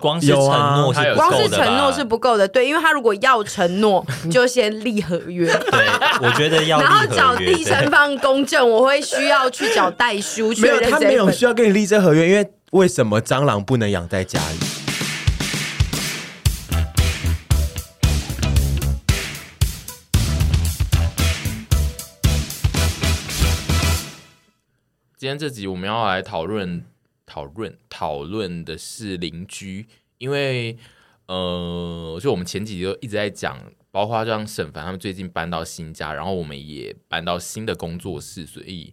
光是承诺是不够的，光是承诺是不够的。对，因为他如果要承诺，就先立合约。对，我觉得要。然后找第三方公证，我会需要去找代书。没有，他没有需要跟你立这合约，因为为什么蟑螂不能养在家里？今天这集我们要来讨论。讨论讨论的是邻居，因为呃，就我们前几集都一直在讲，包括像沈凡他们最近搬到新家，然后我们也搬到新的工作室，所以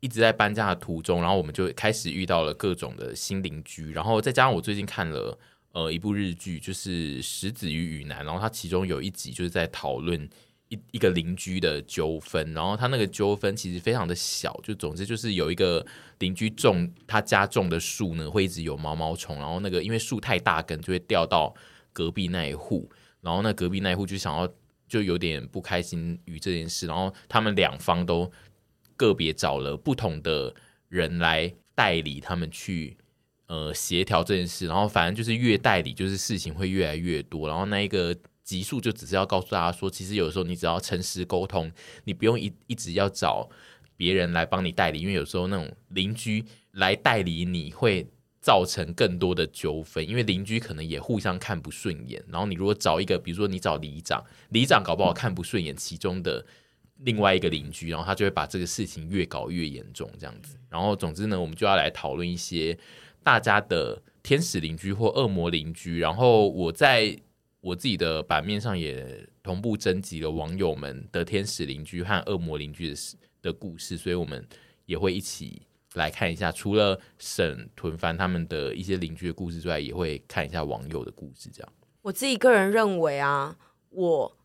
一直在搬家的途中，然后我们就开始遇到了各种的新邻居，然后再加上我最近看了呃一部日剧，就是《石子与雨男》，然后它其中有一集就是在讨论。一一个邻居的纠纷，然后他那个纠纷其实非常的小，就总之就是有一个邻居种他家种的树呢，会一直有毛毛虫，然后那个因为树太大根，就会掉到隔壁那一户，然后那隔壁那一户就想要就有点不开心于这件事，然后他们两方都个别找了不同的人来代理他们去呃协调这件事，然后反正就是越代理就是事情会越来越多，然后那一个。集数就只是要告诉大家说，其实有时候你只要诚实沟通，你不用一一直要找别人来帮你代理，因为有时候那种邻居来代理你会造成更多的纠纷，因为邻居可能也互相看不顺眼。然后你如果找一个，比如说你找里长，里长搞不好看不顺眼其中的另外一个邻居，然后他就会把这个事情越搞越严重，这样子。然后总之呢，我们就要来讨论一些大家的天使邻居或恶魔邻居。然后我在。我自己的版面上也同步征集了网友们的天使邻居和恶魔邻居的事的故事，所以我们也会一起来看一下。除了沈屯帆他们的一些邻居的故事之外，也会看一下网友的故事。这样，我自己个人认为啊，我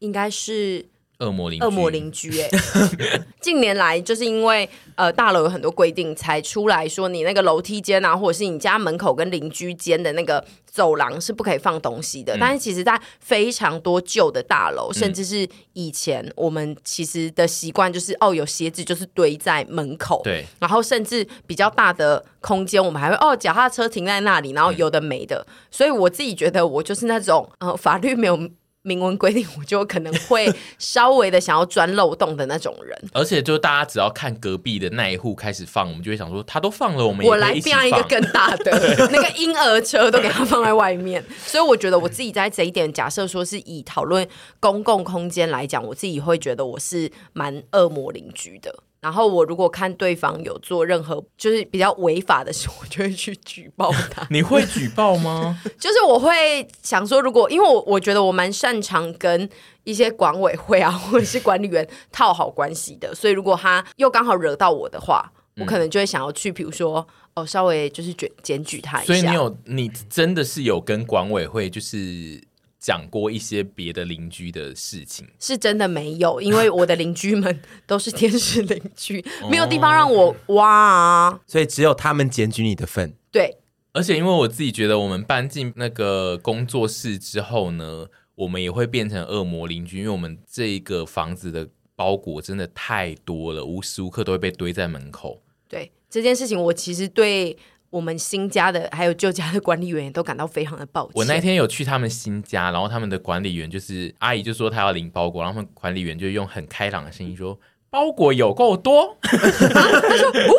应该是。恶魔邻恶魔邻居哎，近年来就是因为呃大楼有很多规定，才出来说你那个楼梯间啊，或者是你家门口跟邻居间的那个走廊是不可以放东西的。嗯、但是其实，在非常多旧的大楼，甚至是以前我们其实的习惯就是哦，有鞋子就是堆在门口，对。然后甚至比较大的空间，我们还会哦脚踏车停在那里，然后有的没的。嗯、所以我自己觉得我就是那种呃法律没有。明文规定，我就可能会 稍微的想要钻漏洞的那种人。而且，就大家只要看隔壁的那一户开始放，我们就会想说，他都放了，我们。我来变一个更大的 那个婴儿车，都给他放在外面。所以，我觉得我自己在这一点，假设说是以讨论公共空间来讲，我自己会觉得我是蛮恶魔邻居的。然后我如果看对方有做任何就是比较违法的事，我就会去举报他。你会举报吗？就是我会想说，如果因为我我觉得我蛮擅长跟一些管委会啊或者是管理员套好关系的，所以如果他又刚好惹到我的话，我可能就会想要去，比如说哦，稍微就是检检举他一下。所以你有你真的是有跟管委会就是。讲过一些别的邻居的事情，是真的没有，因为我的邻居们都是天使邻居，没有地方让我挖啊，所以只有他们检举你的份。对，而且因为我自己觉得，我们搬进那个工作室之后呢，我们也会变成恶魔邻居，因为我们这个房子的包裹真的太多了，无时无刻都会被堆在门口。对这件事情，我其实对。我们新家的还有旧家的管理员也都感到非常的抱歉。我那天有去他们新家，然后他们的管理员就是阿姨就说她要领包裹，然后他们管理员就用很开朗的声音说：“包裹有够多。”他说：“哦，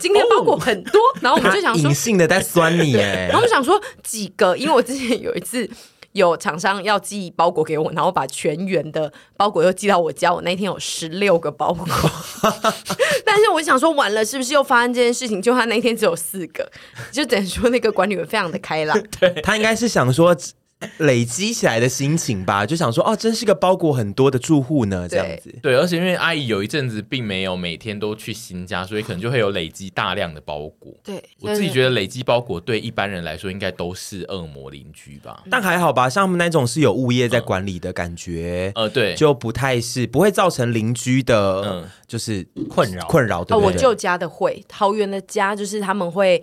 今天包裹很多。”然后我们就想说，隐性的在酸你耶。然后我想说几个，因为我之前有一次。有厂商要寄包裹给我，然后把全员的包裹又寄到我家。我那天有十六个包裹，但是我想说，完了是不是又发生这件事情？就他那天只有四个，就等于说那个管理员非常的开朗。对，他应该是想说。累积起来的心情吧，就想说哦，真是个包裹很多的住户呢，这样子。对，而且因为阿姨有一阵子并没有每天都去新家，所以可能就会有累积大量的包裹。对，我自己觉得累积包裹对一般人来说应该都是恶魔邻居吧。但还好吧，像他们那种是有物业在管理的感觉，呃，对，就不太是不会造成邻居的，嗯，就是困扰困扰。对，我舅家的会，桃园的家就是他们会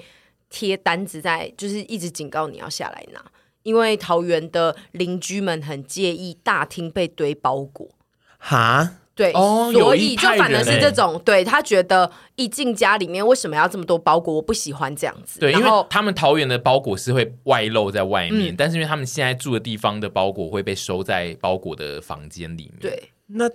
贴单子在，就是一直警告你要下来拿。因为桃园的邻居们很介意大厅被堆包裹，哈，对，哦所以就反而是这种，对他觉得一进家里面为什么要这么多包裹，我不喜欢这样子。对，因然后为他们桃园的包裹是会外露在外面，嗯但是因为他们现在住的地方的包裹会被收在包裹的房间里面。，对，那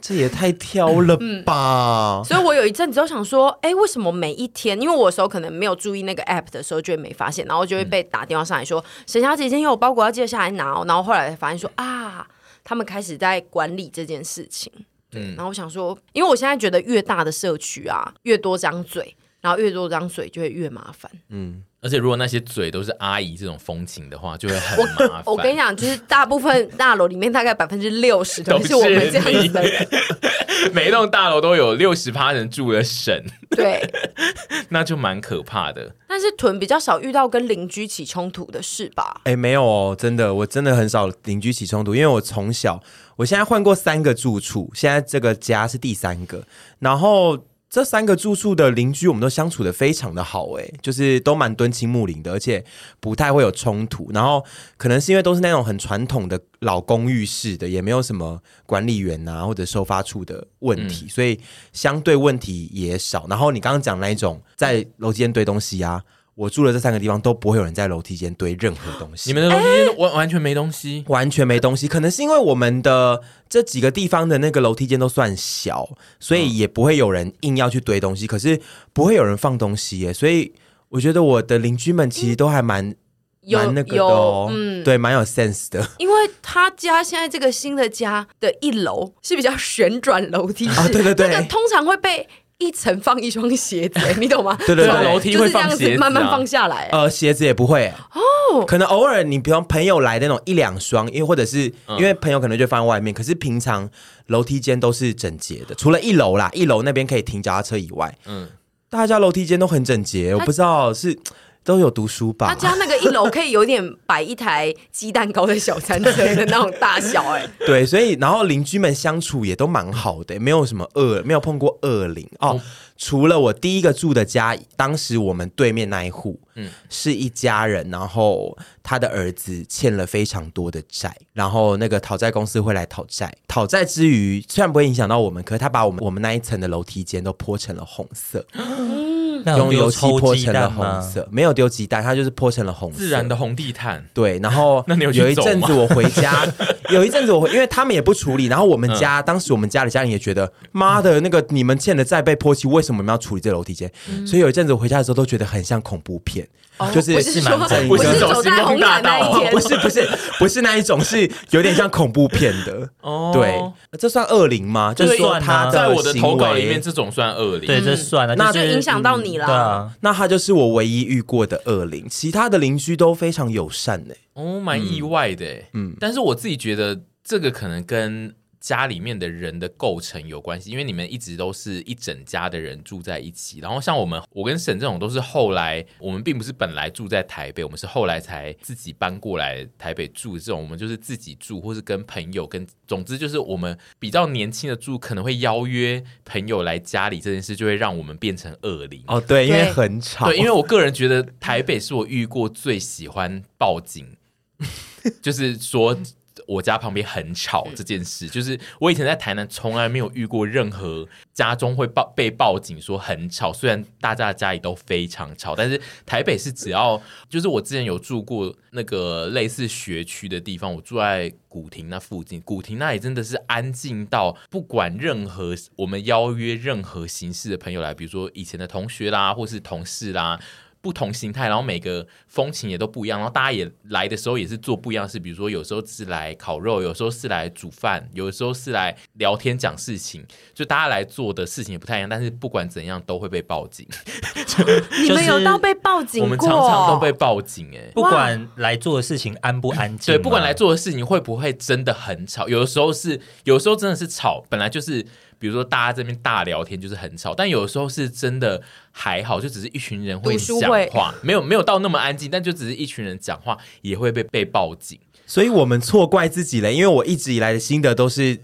这也太挑了吧？所以我有一阵子都想说，哎，为什么每一天？因为我有时候可能没有注意那个 app 的时候，就会没发现，然后就会被打电话上来说，沈小姐今天有包裹要记得下来拿哦。然后后来才发现说啊，他们开始在管理这件事情。嗯然后我想说，因为我现在觉得越大的社区啊，越多张嘴，然后越多张嘴就会越麻烦。嗯，而且如果那些嘴都是阿姨这种风情的话，就会很麻烦。我跟你讲，就是大部分大楼里面大概百分之六十都是我们这样子的人。每一栋大楼都有六十趴人住的省，对，那就蛮可怕的。但是屯比较少遇到跟邻居起冲突的事吧？哎，没有哦，真的，我真的很少邻居起冲突，因为我从小，我现在换过三个住处，现在这个家是第三个，然后这三个住宿的邻居，我们都相处的非常的好，哎，就是都蛮敦亲睦邻的，而且不太会有冲突。然后可能是因为都是那种很传统的老公寓式的，也没有什么管理员啊或者收发处的问题，所以相对问题也少。然后你刚刚讲那一种在楼梯间堆东西啊。我住的这三个地方都不会有人在楼梯间堆任何东西，你们的楼梯间完完全没东西，完全没东西。可能是因为我们的这几个地方的那个楼梯间都算小，所以也不会有人硬要去堆东西。可是不会有人放东西耶，所以我觉得我的邻居们其实都还蛮有蛮那个的嗯，对，蛮有 sense 的。因为他家现在这个新的家的一楼是比较旋转楼梯式，啊对对对那个通常会被一层放一双鞋子，你懂吗？对对对。上楼梯会放鞋子啊。子慢慢放下来。呃，鞋子也不会。哦，可能偶尔你比方朋友来的那种一两双，因为或者是因为朋友可能就放在外面，可是平常楼梯间都是整洁的，除了一楼啦，一楼那边可以停脚踏车以外，嗯，大家楼梯间都很整洁，我不知道是都有读书吧？他家那个一楼可以有点摆一台鸡蛋糕的小餐车的那种大小，哎，对，所以然后邻居们相处也都蛮好的，没有什么恶，没有碰过恶邻哦。除了我第一个住的家，当时我们对面那一户，嗯，是一家人，然后他的儿子欠了非常多的债，然后那个讨债公司会来讨债，讨债之余虽然不会影响到我们，可是他把我们我们那一层的楼梯间都泼成了红色，那用油漆泼成了红？色，没有丢鸡蛋，它就是泼成了红色，自然的红地毯。对，然后 那你有有一阵子我回家，有一阵子我回，因为他们也不处理，然后我们家、当时我们家里家人也觉得，妈的，那个你们欠的债被泼漆，为什么我们要处理这楼梯间？所以有一阵子我回家的时候都觉得很像恐怖片，就是不是说蛮不是不是走星光大道不，是不是不是那一种，是有点像恐怖片的。哦。对，这算恶灵吗？就是说他在我的投稿里面，这种算恶灵。对，这算了，那就影响到你了对啊，那他就是我唯一遇过的恶灵，其他的邻居都非常友善呢、哦，蛮意外的，嗯嗯，但是我自己觉得这个可能跟家里面的人的构成有关系，因为你们一直都是一整家的人住在一起，然后像我们，我跟沈这种都是后来，我们并不是本来住在台北，我们是后来才自己搬过来台北住，这种我们就是自己住，或是跟朋友跟，总之就是我们比较年轻的住，可能会邀约朋友来家里这件事，就会让我们变成恶灵。哦，对，因为很吵，对，因为我个人觉得台北是我遇过最喜欢报警，就是说我家旁边很吵这件事。就是我以前在台南从来没有遇过任何家中会报被报警说很吵，虽然大家的家里都非常吵，但是台北是只要就是我之前有住过那个类似学区的地方，我住在古亭那附近，古亭那里真的是安静到不管任何我们邀约任何形式的朋友来，比如说以前的同学啦，或是同事啦。不同形态，然后每个风情也都不一样，然后大家也来的时候也是做不一样的事，比如说有时候是来烤肉，有时候是来煮饭，有的时候是来聊天讲事情，就大家来做的事情也不太一样，但是不管怎样都会被报警，你们有到被报警过？我们常常都被报警、欸，哎，不管来做的事情安不安静，对，不管来，做的事情会不会真的很吵，有的时候是，有的时候真的是吵，本来就是。比如说，大家这边大聊天就是很吵，但有的时候是真的还好，就只是一群人会讲话，没有没有到那么安静，但就只是一群人讲话也会被被报警，所以我们错怪自己了，因为我一直以来的心得都是，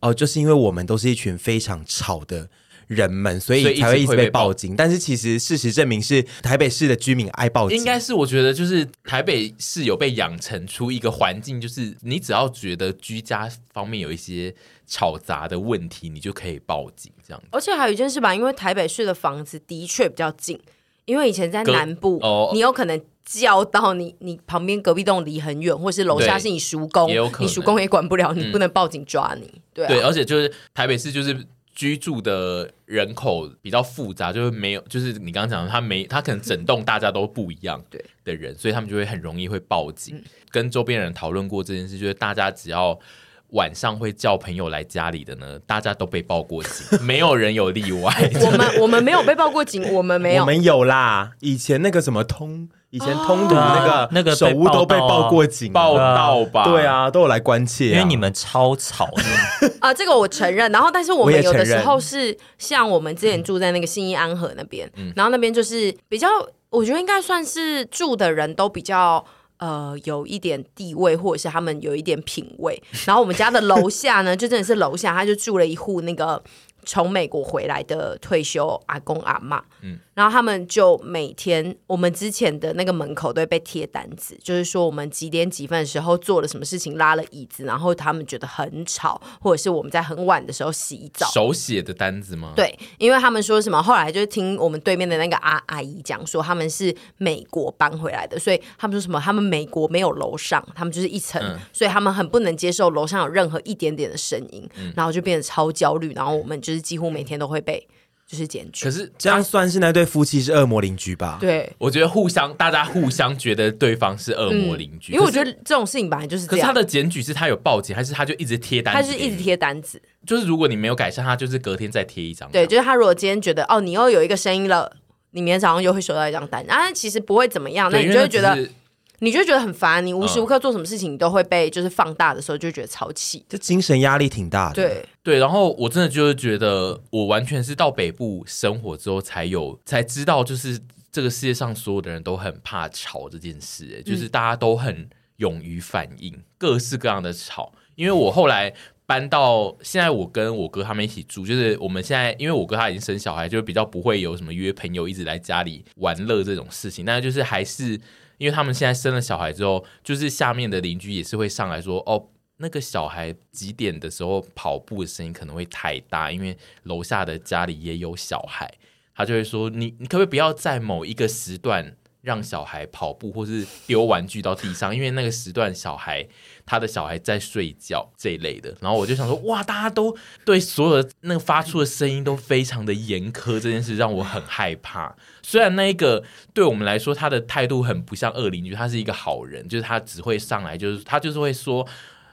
哦、呃，就是因为我们都是一群非常吵的人们，所以才会一直被报警。但是其实事实证明是台北市的居民爱报警，应该是我觉得就是台北市有被养成出一个环境，就是你只要觉得居家方面有一些吵杂的问题，你就可以报警这样子。而且还有一件事吧，因为台北市的房子的确比较近，因为以前在南部，哦你有可能叫到你你旁边隔壁栋离很远，或是楼下是你叔公你叔公也管不了，你嗯不能报警抓你。对、啊、对，而且就是台北市就是居住的人口比较复杂，就是没有，就是你刚刚讲的，他没他可能整栋大家都不一样 对的人，所以他们就会很容易会报警。嗯跟周边人讨论过这件事，就是大家只要。晚上会叫朋友来家里的呢，大家都被报过警，没有人有例外。我们我们没有被报过警，我们没有。我们有啦，以前那个什么通，以前通读那个、啊那个被手屋都被报过警啊，报道吧？对啊，都有来关切、啊，因为你们超吵的。啊，这个我承认。然后，但是我们有的时候是像我们之前住在那个信义安和那边，嗯然后那边就是比较，我觉得应该算是住的人都比较。呃，有一点地位，或者是他们有一点品味。然后我们家的楼下呢，就真的是楼下，他就住了一户那个从美国回来的退休阿公阿妈。嗯，然后他们就每天，我们之前的那个门口都会被贴单子，就是说我们几点几分的时候做了什么事情，拉了椅子，然后他们觉得很吵，或者是我们在很晚的时候洗澡。手写的单子吗？对，因为他们说什么，后来就是听我们对面的那个阿阿姨讲说，他们是美国搬回来的，所以他们说什么，他们美国没有楼上，他们就是一层，嗯所以他们很不能接受楼上有任何一点点的声音，嗯然后就变得超焦虑，然后我们就是几乎每天都会被就是检举。可是这样算是那对夫妻是恶魔邻居吧？对，我觉得互相，大家互相觉得对方是恶魔邻居、嗯因为我觉得。这种事情本来就是这样，可是他的检举是他有报警，还是他就一直贴单子？他是一直。贴单子，就是如果你没有改善，他就是隔天再贴一张。对，就是他如果今天觉得哦，你又有一个声音了。你明天早上又会收到一张单，啊，其实不会怎么样，那，你就会觉得你就觉得很烦，你无时无刻做什么事情，你都会被就是放大的时候，就会觉得超气。就精神压力挺大的。，对，对，然后我真的就是觉得，我完全是到北部生活之后才有才知道，就是这个世界上所有的人都很怕吵这件事，哎，就是大家都很勇于反应各式各样的吵。因为我后来搬到现在，我跟我哥他们一起住，就是我们现在，因为我哥他已经生小孩，就比较不会有什么约朋友一直来家里玩乐这种事情，但是就是还是因为他们现在生了小孩之后，就是下面的邻居也是会上来说，哦。那个小孩几点的时候跑步的声音可能会太大，因为楼下的家里也有小孩，他就会说你你可不可以不要在某一个时段让小孩跑步或是丢玩具到地上，因为那个时段小孩他的小孩在睡觉这一类的。然后我就想说，哇，大家都对所有的那个发出的声音都非常的严苛，这件事让我很害怕。虽然那一个对我们来说他的态度很不像恶邻居，他是一个好人，就是他只会上来，就是他就是会说。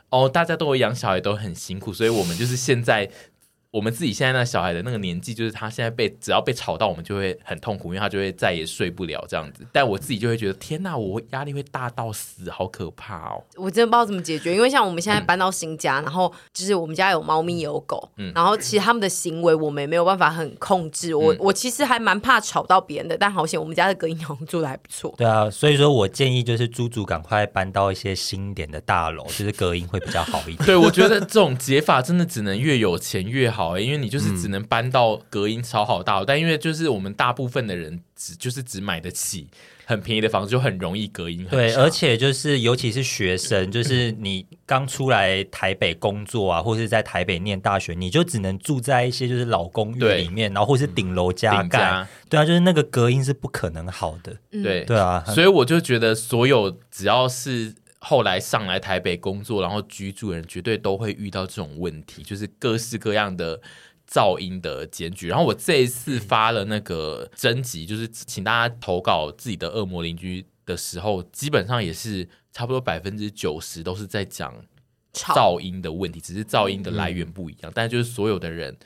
哦，大家都会养小孩，都很辛苦，所以我们就是现在我们自己现在那小孩的那个年纪，就是他现在被只要被吵到，我们就会很痛苦，因为他就会再也睡不了这样子。但我自己就会觉得，天哪，我压力会大到死，好可怕哦！我真的不知道怎么解决，因为像我们现在搬到新家，嗯、然后就是我们家有猫咪有狗，嗯、然后其实他们的行为我们也没有办法很控制。我、嗯、我其实还蛮怕吵到别人的，但好险我们家的隔音好像做的还不错。对啊，所以说我建议就是猪猪赶快搬到一些新一点的大楼，就是隔音会比较好一点。对，我觉得这种解法真的只能越有钱越好、欸，因为你就是只能搬到隔音超好大楼，嗯、但因为就是我们大部分的人只就是只买得起很便宜的房子，就很容易隔音很。对，而且就是尤其是学生，就是你刚出来台北工作啊，或是在台北念大学，你就只能住在一些就是老公寓里面，然后或是顶楼加盖。家对啊，就是那个隔音是不可能好的。对对啊，所以我就觉得所有只要是。后来上来台北工作，然后居住的人绝对都会遇到这种问题，就是各式各样的噪音的检举。然后我这一次发了那个征集，就是请大家投稿自己的恶魔邻居的时候，基本上也是差不多百分之九十都是在讲噪音的问题，只是噪音的来源不一样，但就是所有的人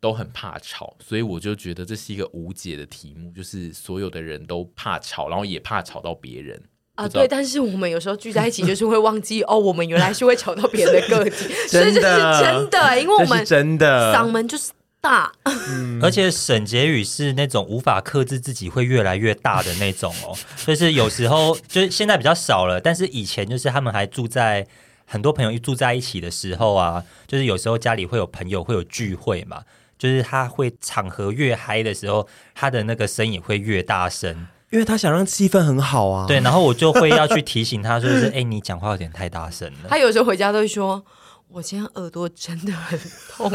都很怕吵，所以我就觉得这是一个无解的题目，就是所有的人都怕吵，然后也怕吵到别人。啊，对，但是我们有时候聚在一起，就是会忘记 哦，我们原来是会吵到别人的个体，所以这是真的，因为我们真的。嗓门就是大，嗯、而且沈婕妤是那种无法克制自己会越来越大的那种哦，就是有时候就是现在比较少了，但是以前就是他们还住在很多朋友一住在一起的时候啊，就是有时候家里会有朋友会有聚会嘛。就是他会场合越嗨的时候，他的那个声音会越大声，因为他想让气氛很好啊。对，然后我就会要去提醒他，说是 哎、欸，你讲话有点太大声了。他有时候回家都会说。我今天耳朵真的很痛，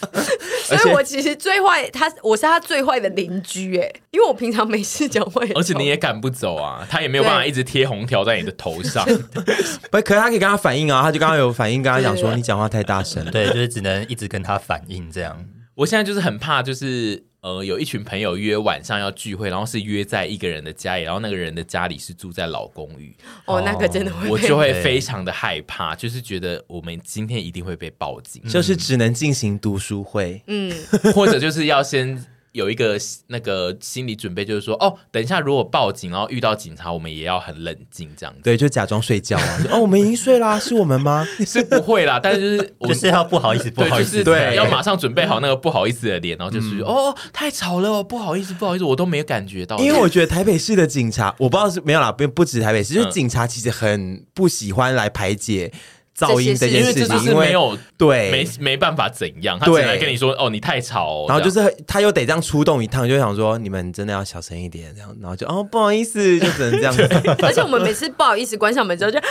所以我其实最坏，他我是他最坏的邻居哎，因为我平常没事讲话，而且你也赶不走啊，他也没有办法一直贴红条在你的头上。不，可是他可以跟他反映啊，他就刚刚有反应，跟他讲说你讲话太大声，对，就是只能一直跟他反映这样。我现在就是很怕，就是。呃，有一群朋友约晚上要聚会，然后是约在一个人的家里，然后那个人的家里是住在老公寓。哦，那个真的会，我就会非常的害怕，就是觉得我们今天一定会被报警，就是只能进行读书会，嗯，或者就是要先。有一个那个心理准备，就是说，哦，等一下如果报警，然后遇到警察，我们也要很冷静，这样子。对，就假装睡觉啊。哦，我们已经睡啦，是我们吗？是不会啦，但是就是我就是要不好意思，不好意思，对，要马上准备好那个不好意思的脸，然后就是、嗯、哦，太吵了，不好意思，不好意思，我都没有感觉到。因为我觉得台北市的警察，我不知道是没有啦，不不止台北市，就是警察其实很不喜欢来排解。噪音这件事情，因为，是没有对。没没办法怎样，他只能跟你说哦，你太吵，哦，然后就是他又得这样出动一趟，就想说你们真的要小声一点，这样，然后就哦不好意思，就只能这样子。而且我们每次不好意思关上门之后就烦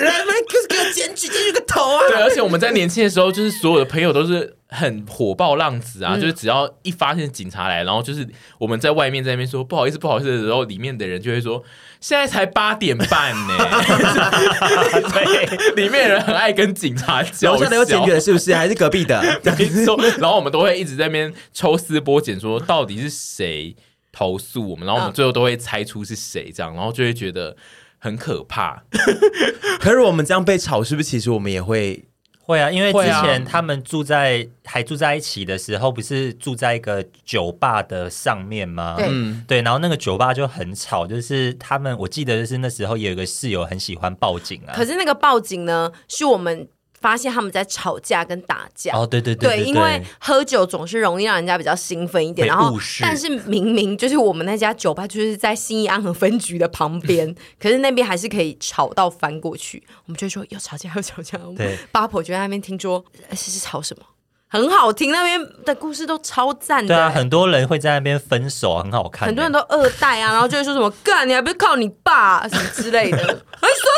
死了，你们就是给我检举检举个头啊！对，而且我们在年轻的时候，就是所有的朋友都是。很火爆浪子啊！嗯、就是只要一发现警察来，然后就是我们在外面在那边说不好意思不好意思的时候，里面的人就会说现在才八点半呢。对，里面的人很爱跟警察叫。楼下的有检举的，是不是？还是隔壁的？没错。然后我们都会一直在那边抽丝剥茧，说到底是谁投诉我们？然后我们最后都会猜出是谁，这样，然后就会觉得很可怕。可是我们这样被吵，是不是？其实我们也会。会啊，因为之前他们住在、啊、还住在一起的时候，不是住在一个酒吧的上面吗？对，对，然后那个酒吧就很吵，就是他们我记得就是那时候有一个室友很喜欢报警啊。可是那个报警呢，是我们。发现他们在吵架跟打架。哦，对对对，对，对，因为喝酒总是容易让人家比较兴奋一点，然后但是明明就是我们那家酒吧就是在新义安和分局的旁边，可是那边还是可以吵到翻过去，我们就说要吵架要吵架，对，八婆就在那边听说是是吵什么。很好听，那边的故事都超赞的。对啊，很多人会在那边分手，很好看。很多人都二代啊，然后就会说什么“干，你还不是靠你爸、啊”什么之类的，还 说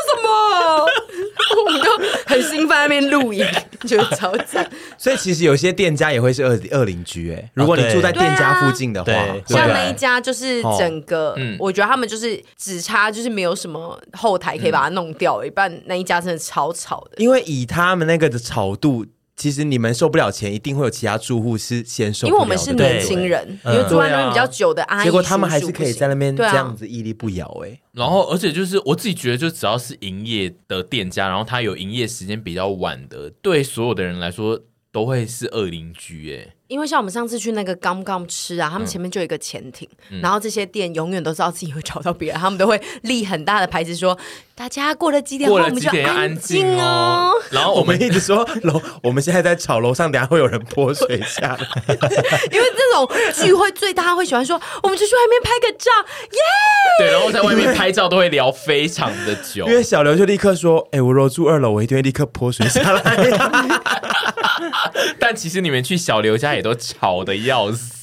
什么？我们就很兴奋在那边录影，觉得超赞。所以其实有些店家也会是二二邻居哎，如果你住在店家附近的话，啊、像那一家就是整个，哦、我觉得他们就是只差就是没有什么后台可以把它弄掉，一半那一家真的超吵的。因为以他们那个的吵度。其实你们收不了钱，一定会有其他住户是先收。因为我们是年轻人，因为住在那边比较久的阿姨，结果他们还是可以在那边这样子屹立不摇哎。然后，而且就是我自己觉得，就只要是营业的店家，然后他有营业时间比较晚的，对所有的人来说都会是恶邻居哎。因为像我们上次去那个 Gum Gum 吃啊，他们前面就有一个潜艇，嗯、然后这些店永远都知道自己会找到别人，他们都会立很大的牌子说：“大家过了几点后，我们就安静哦。”然后我们一直说楼，我们现在在吵楼上，等下会有人泼水下来。因为这种聚会最大会喜欢说：“我们就去外面拍个照，耶、对，然后在外面拍照都会聊非常的久，因为小刘就立刻说：“哎、欸，我如果住二楼，我一定会立刻泼水下来。”但其实你们去小刘家也。都吵得要死，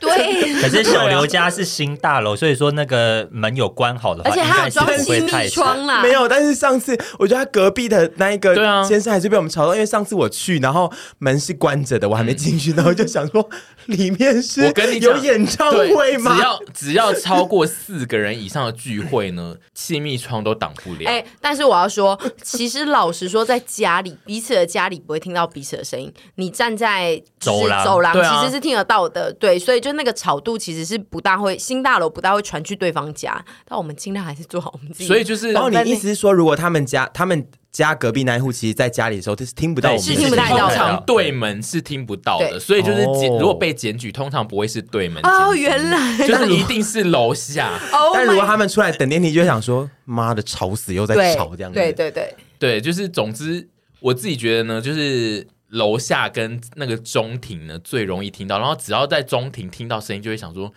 对。可是小刘家是新大楼，所以说那个门有关好的话，而且他有装气密窗啦。没有，但是上次我觉得他隔壁的那一个先生还是被我们吵到，因为上次我去，然后门是关着的，我还没进去，然后就想说里面是我跟你有演唱会吗？只要只要超过四个人以上的聚会呢，气密窗都挡不了。哎，但是我要说，其实老实说，在家里彼此的家里不会听到彼此的声音，你站在。走廊，走廊其实是听得到的，对，所以就那个吵度其实是不大会，新大楼不大会传去对方家，但我们尽量还是做好我们自己。所以就是，然后你意思是说，如果他们家他们家隔壁那一户，其实在家里的时候，就是听不到我们，是听不到，通常对门是听不到的，所以就是检如果被检举，通常不会是对门哦，原来。就是一定是楼下。但如果他们出来等电梯，就会想说，妈的，吵死又在吵这样子，对对对。对，就是总之我自己觉得呢，就是。楼下跟那个中庭呢最容易听到，然后只要在中庭听到声音，就会想说，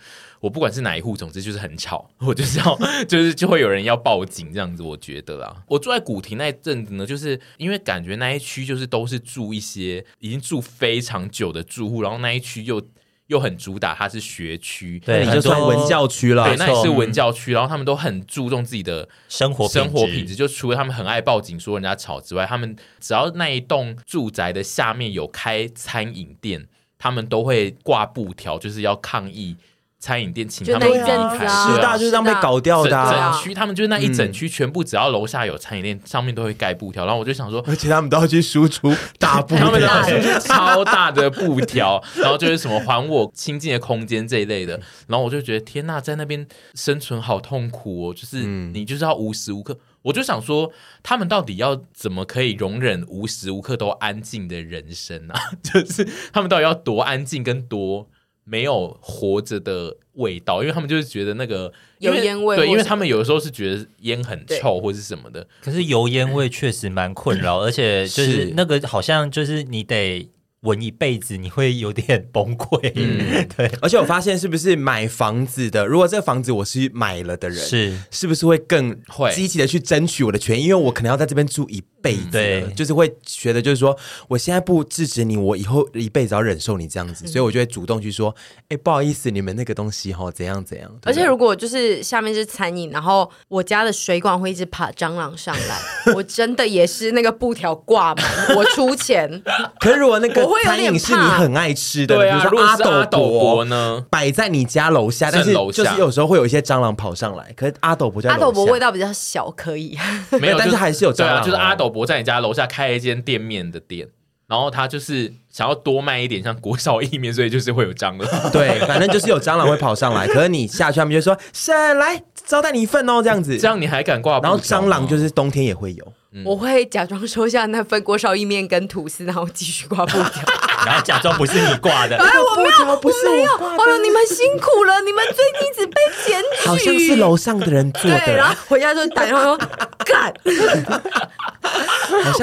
我不管是哪一户，总之就是很吵，我就是要就是就会有人要报警这样子。我觉得啦，我住在古亭那一阵子呢，就是因为感觉那一区就是都是住一些已经住非常久的住户，然后那一区又。又很主打，它是学区，对，你就算文教区了，对，那也是文教区。然后他们都很注重自己的生活生活品质，就除了他们很爱报警说人家吵之外，他们只要那一栋住宅的下面有开餐饮店，他们都会挂布条，就是要抗议。餐饮店请他们离开，师大就是这样被搞掉的。整区他们就是那一整区全部，只要楼下有餐饮店，上面都会盖布条。然后我就想说，而且他们都要去输出大布条，他们都要输出超大的布条，然后就是什么还我清静的空间这一类的。然后我就觉得天呐，在那边生存好痛苦哦！就是你就是要无时无刻，我就想说，他们到底要怎么可以容忍无时无刻都安静的人生啊？就是他们到底要多安静跟多？没有活着的味道，因为他们就是觉得那个油烟味，对，因为他们有的时候是觉得烟很臭或是什么的。可是油烟味确实蛮困扰，而且就是那个好像就是你得。闻一辈子你会有点崩溃，嗯，对。而且我发现是不是买房子的，如果这个房子我是买了的人，是是不是会更会积极的去争取我的权益？因为我可能要在这边住一辈子，对，就是会觉得就是说，我现在不制止你，我以后一辈子要忍受你这样子，所以我就会主动去说，哎，不好意思，你们那个东西哈，怎样怎样。而且如果就是下面是餐饮，然后我家的水管会一直爬蟑螂上来，我真的也是那个布条挂满，我出钱。可是如果那个。餐饮是你很爱吃的，对啊，比如说阿斗伯呢，摆在你家楼下，但是就是有时候会有一些蟑螂跑上来。可是阿斗伯家，阿斗伯味道比较小，可以 没有，但是还是有蟑螂。就是阿斗伯在你家楼下开一间店面的店，然后他就是想要多卖一点像国少意面，所以就是会有蟑螂。对，反正就是有蟑螂会跑上来。可是你下去，他们就说：“是来招待你一份哦。”这样子，这样你还敢挂？然后蟑螂就是冬天也会有。我会假装收下那份锅烧意面跟吐司，然后继续刮布条，然后假装不是你挂的。哎，我没有，不是我没有。哎呦，你们辛苦了，你们最近一直被检举，好像是楼上的人做的。然后回家就打电话说 干。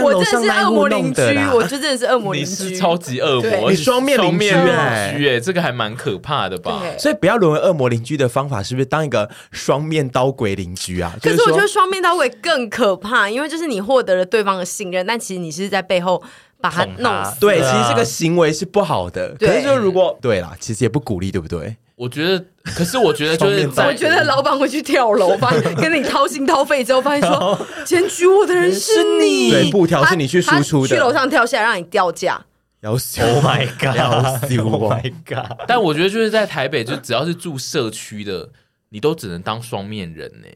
我真的是恶魔邻居，我就真的是恶魔邻居，你是超级恶魔，你双面邻居哎，哎，这个还蛮可怕的吧？所以不要沦为恶魔邻居的方法，是不是当一个双面刀鬼邻居啊？可是我觉得双面刀鬼更可怕，因为就是你。获得了对方的信任，但其实你是在背后把他弄死。对，其实这个行为是不好的。可是说如果对啦，其实也不鼓励，对不对？我觉得，可是我觉得就是，我觉得老板会去跳楼，发 现跟你掏心掏肺之后，发现说 检举我的人是你，对，布条是你去输出的，去楼上跳下来让你掉价。要死！Oh my god！要死！Oh my god！但我觉得就是在台北，就只要是住社区的，你都只能当双面人呢。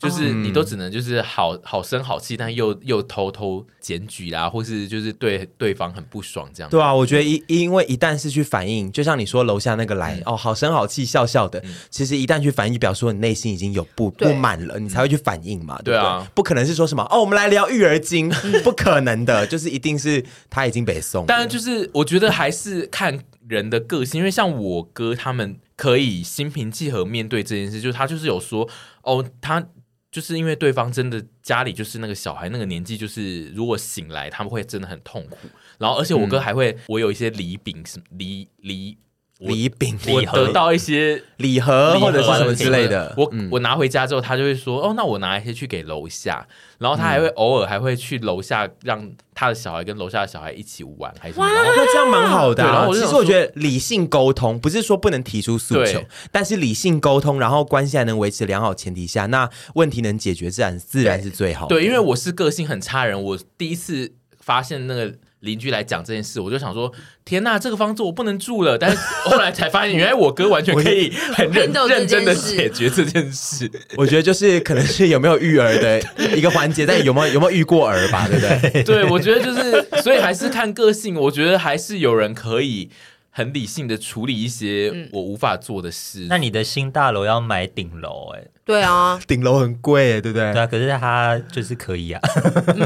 就是你都只能就是好好声好气，但又又偷偷检举啦，或是就是对对方很不爽这样。对啊，我觉得一因为一旦是去反应，就像你说楼下那个来、嗯、哦，好声好气笑笑的，嗯、其实一旦去反应，就表示说你内心已经有不不满了，你才会去反应嘛。对，对啊，不可能是说什么哦，我们来聊育儿经，不可能的，就是一定是他已经被送。当然，就是我觉得还是看人的个性，因为像我哥他们可以心平气和面对这件事，就是他就是有说哦，他。就是因为对方真的家里就是那个小孩那个年纪，就是如果醒来他们会真的很痛苦。然后，而且我哥还会，我有一些礼饼什么礼礼礼饼，我得到一些礼盒或者是什么之类的。我我拿回家之后，他就会说：“哦，那我拿一些去给楼下。”然后他还会偶尔还会去楼下让他的小孩跟楼下的小孩一起玩，还是哇，那这样蛮好的。然后其实我觉得理性沟通不是说不能提出诉求，但是理性沟通，然后关系还能维持良好前提下，那问题能解决，自然自然是最好。对，因为我是个性很差人，我第一次发现那个。邻居来讲这件事，我就想说：天呐，这个房子我不能住了。但是后来才发现，原来我哥完全可以 很认认真的解决这件事。我觉得就是可能是有没有育儿的一个环节，但有没有有没有育过儿吧，对不对？对，我觉得就是，所以还是看个性。我觉得还是有人可以。很理性的处理一些我无法做的事。嗯、那你的新大楼要买顶楼哎？对啊，顶楼很贵哎，对不对？对啊，可是它就是可以啊。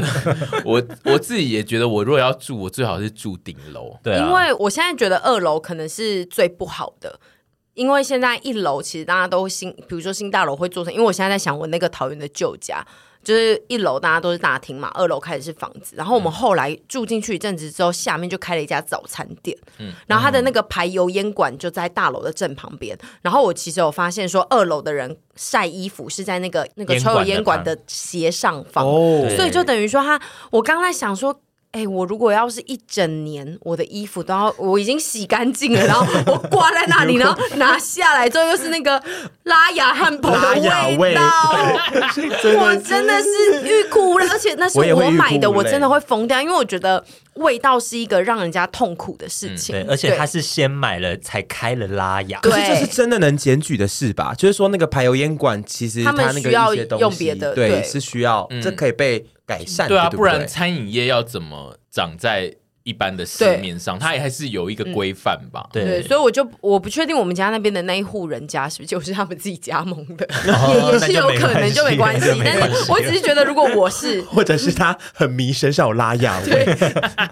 我我自己也觉得，我如果要住，我最好是住顶楼。对啊，因为我现在觉得二楼可能是最不好的。因为现在一楼其实大家都新，比如说新大楼会做成，因为我现在在想我那个桃园的旧家。就是一楼大家都是大厅嘛，二楼开始是房子，然后我们后来住进去一阵子之后，下面就开了一家早餐店，嗯，然后它的那个排油烟管就在大楼的正旁边，然后我其实有发现说，二楼的人晒衣服是在那个那个抽油烟管的斜上方，哦，所以就等于说他，我刚才想说。哎、欸，我如果要是一整年，我的衣服都要我已经洗干净了，然后我挂在那里，然后拿下来之后又是那个拉雅汉堡的味道，我真的是欲哭无泪，而且那是我买的，我真的会疯掉，因为我觉得味道是一个让人家痛苦的事情。嗯、对，而且他是先买了才开了拉雅，可是这是真的能检举的事吧？就是说那个排油烟管，其实他那个需要用别的，对，对，是需要，嗯、这可以被。改善对啊，对对，不然餐饮业要怎么长在一般的市面上？它也还是有一个规范吧。对，对，所以我就我不确定我们家那边的那一户人家是不是就是他们自己加盟的，哦、也也是有可能就没关系。但是我只是觉得，如果我是，或者是他很迷身上有拉雅味，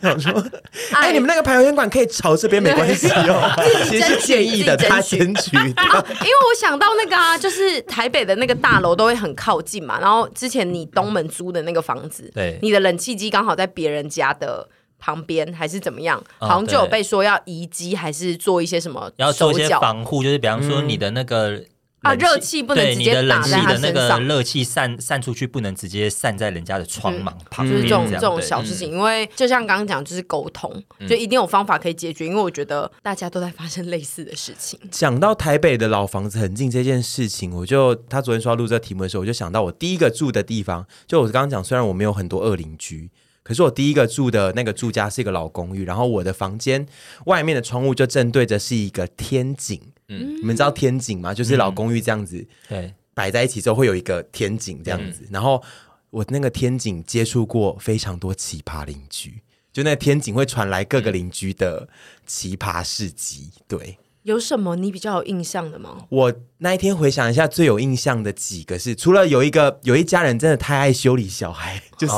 想 说，哎，你们那个排油烟管可以朝这边没关系哦。其实是建议的，他先取的。因为我想到那个啊，就是台北的那个大楼都会很靠近嘛，然后之前你东门租的那个房子，对，你的冷气机刚好在别人家的。旁边还是怎么样？好像就有被说要移机，还是做一些什么？要做一些防护，就是比方说你的那个啊，热气不能直接打在他身上，热气散散出去不能直接散在人家的窗嘛旁边，就是这种这种小事情。因为就像刚刚讲，就是沟通，就一定有方法可以解决。因为我觉得大家都在发生类似的事情。讲到台北的老房子很近这件事情，我就他昨天说要录这个题目的时候，我就想到我第一个住的地方，就我刚刚讲，虽然我没有很多恶邻居。可是我第一个住的那个住家是一个老公寓，然后我的房间外面的窗户就正对着是一个天井。嗯，你们知道天井吗？就是老公寓这样子，对，摆在一起之后会有一个天井这样子。然后我那个天井接触过非常多奇葩邻居，就那天井会传来各个邻居的奇葩事迹。对。有什么你比较有印象的吗？我那一天回想一下，最有印象的几个是，除了有一个有一家人真的太爱修理小孩，就是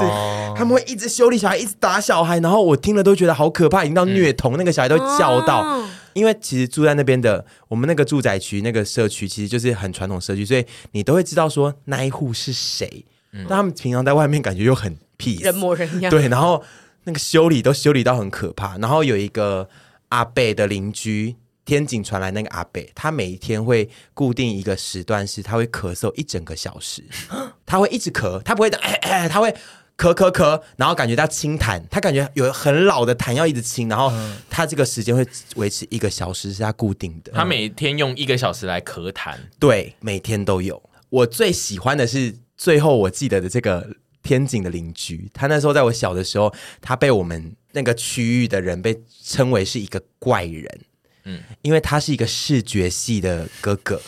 他们会一直修理小孩，一直打小孩，然后我听了都觉得好可怕，已经到虐童，嗯、那个小孩都叫到。哦、因为其实住在那边的，我们那个住宅区那个社区，其实就是很传统社区，所以你都会知道说那一户是谁。嗯、但他们平常在外面感觉又很屁，人模人样。对，然后那个修理都修理到很可怕。然后有一个阿贝的邻居。天井传来那个阿伯，他每一天会固定一个时段，是他会咳嗽一整个小时，他会一直咳，他不会的，哎哎，他会咳咳咳，然后感觉到清痰，他感觉有很老的痰要一直清，然后他这个时间会维持一个小时，是他固定的。他每天用一个小时来咳痰，对，每天都有。我最喜欢的是最后我记得的这个天井的邻居，他那时候在我小的时候，他被我们那个区域的人被称为是一个怪人。嗯，因为他是一个视觉系的哥哥，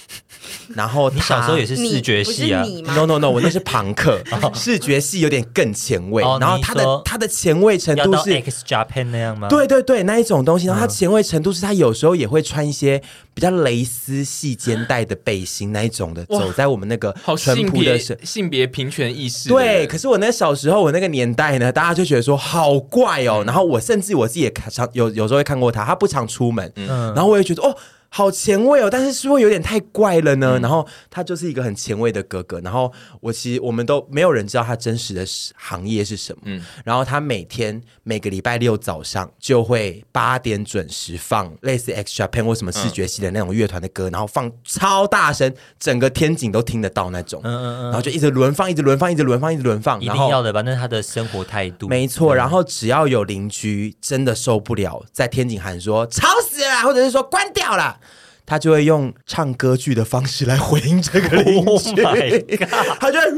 然后你小时候也是视觉系啊？No No No，我那是朋克，视觉系有点更前卫。然后他的他的前卫程度是 X Japan 那样吗？对对对，那一种东西。然后他前卫程度是他有时候也会穿一些比较蕾丝细肩带的背心那一种的，走在我们那个淳朴的性别平权意识。对，可是我那小时候我那个年代呢，大家就觉得说好怪哦。然后我甚至我自己也常有有时候会看过他，他不常出门。嗯。然后我也觉得哦，好前卫哦，但是是不是有点太怪了呢？嗯、然后他就是一个很前卫的哥哥。然后我其实我们都没有人知道他真实的行业是什么。嗯、然后他每天每个礼拜六早上就会八点准时放类似 X Japan 或什么视觉系的那种乐团的歌，嗯、然后放超大声，整个天井都听得到那种。嗯嗯嗯。然后就一直轮放，一直轮放，一直轮放，一直轮放。一定要的吧？那是他的生活态度。没错。然后只要有邻居真的受不了，在天井喊说吵死了，或者是说关掉了。他就会用唱歌剧的方式来回应这个邻居，他就会，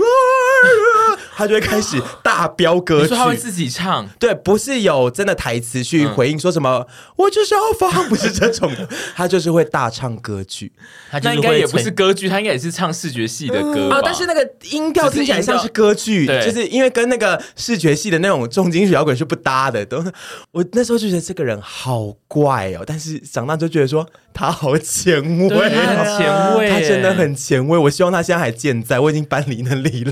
他就会开始 大飙歌曲，他会自己唱，对，不是有真的台词去回应说什么，嗯、我就是要放，不是这种的，他就是会大唱歌剧，他应该也不是歌剧，他应该也是唱视觉系的歌啊，但是那个音调听起来像是歌剧，就是因为跟那个视觉系的那种重金属摇滚是不搭的，都，我那时候就觉得这个人好怪哦，但是长大就觉得说他好。前卫，很前卫，他真的很前卫。我希望他现在还健在。我已经搬离那里了，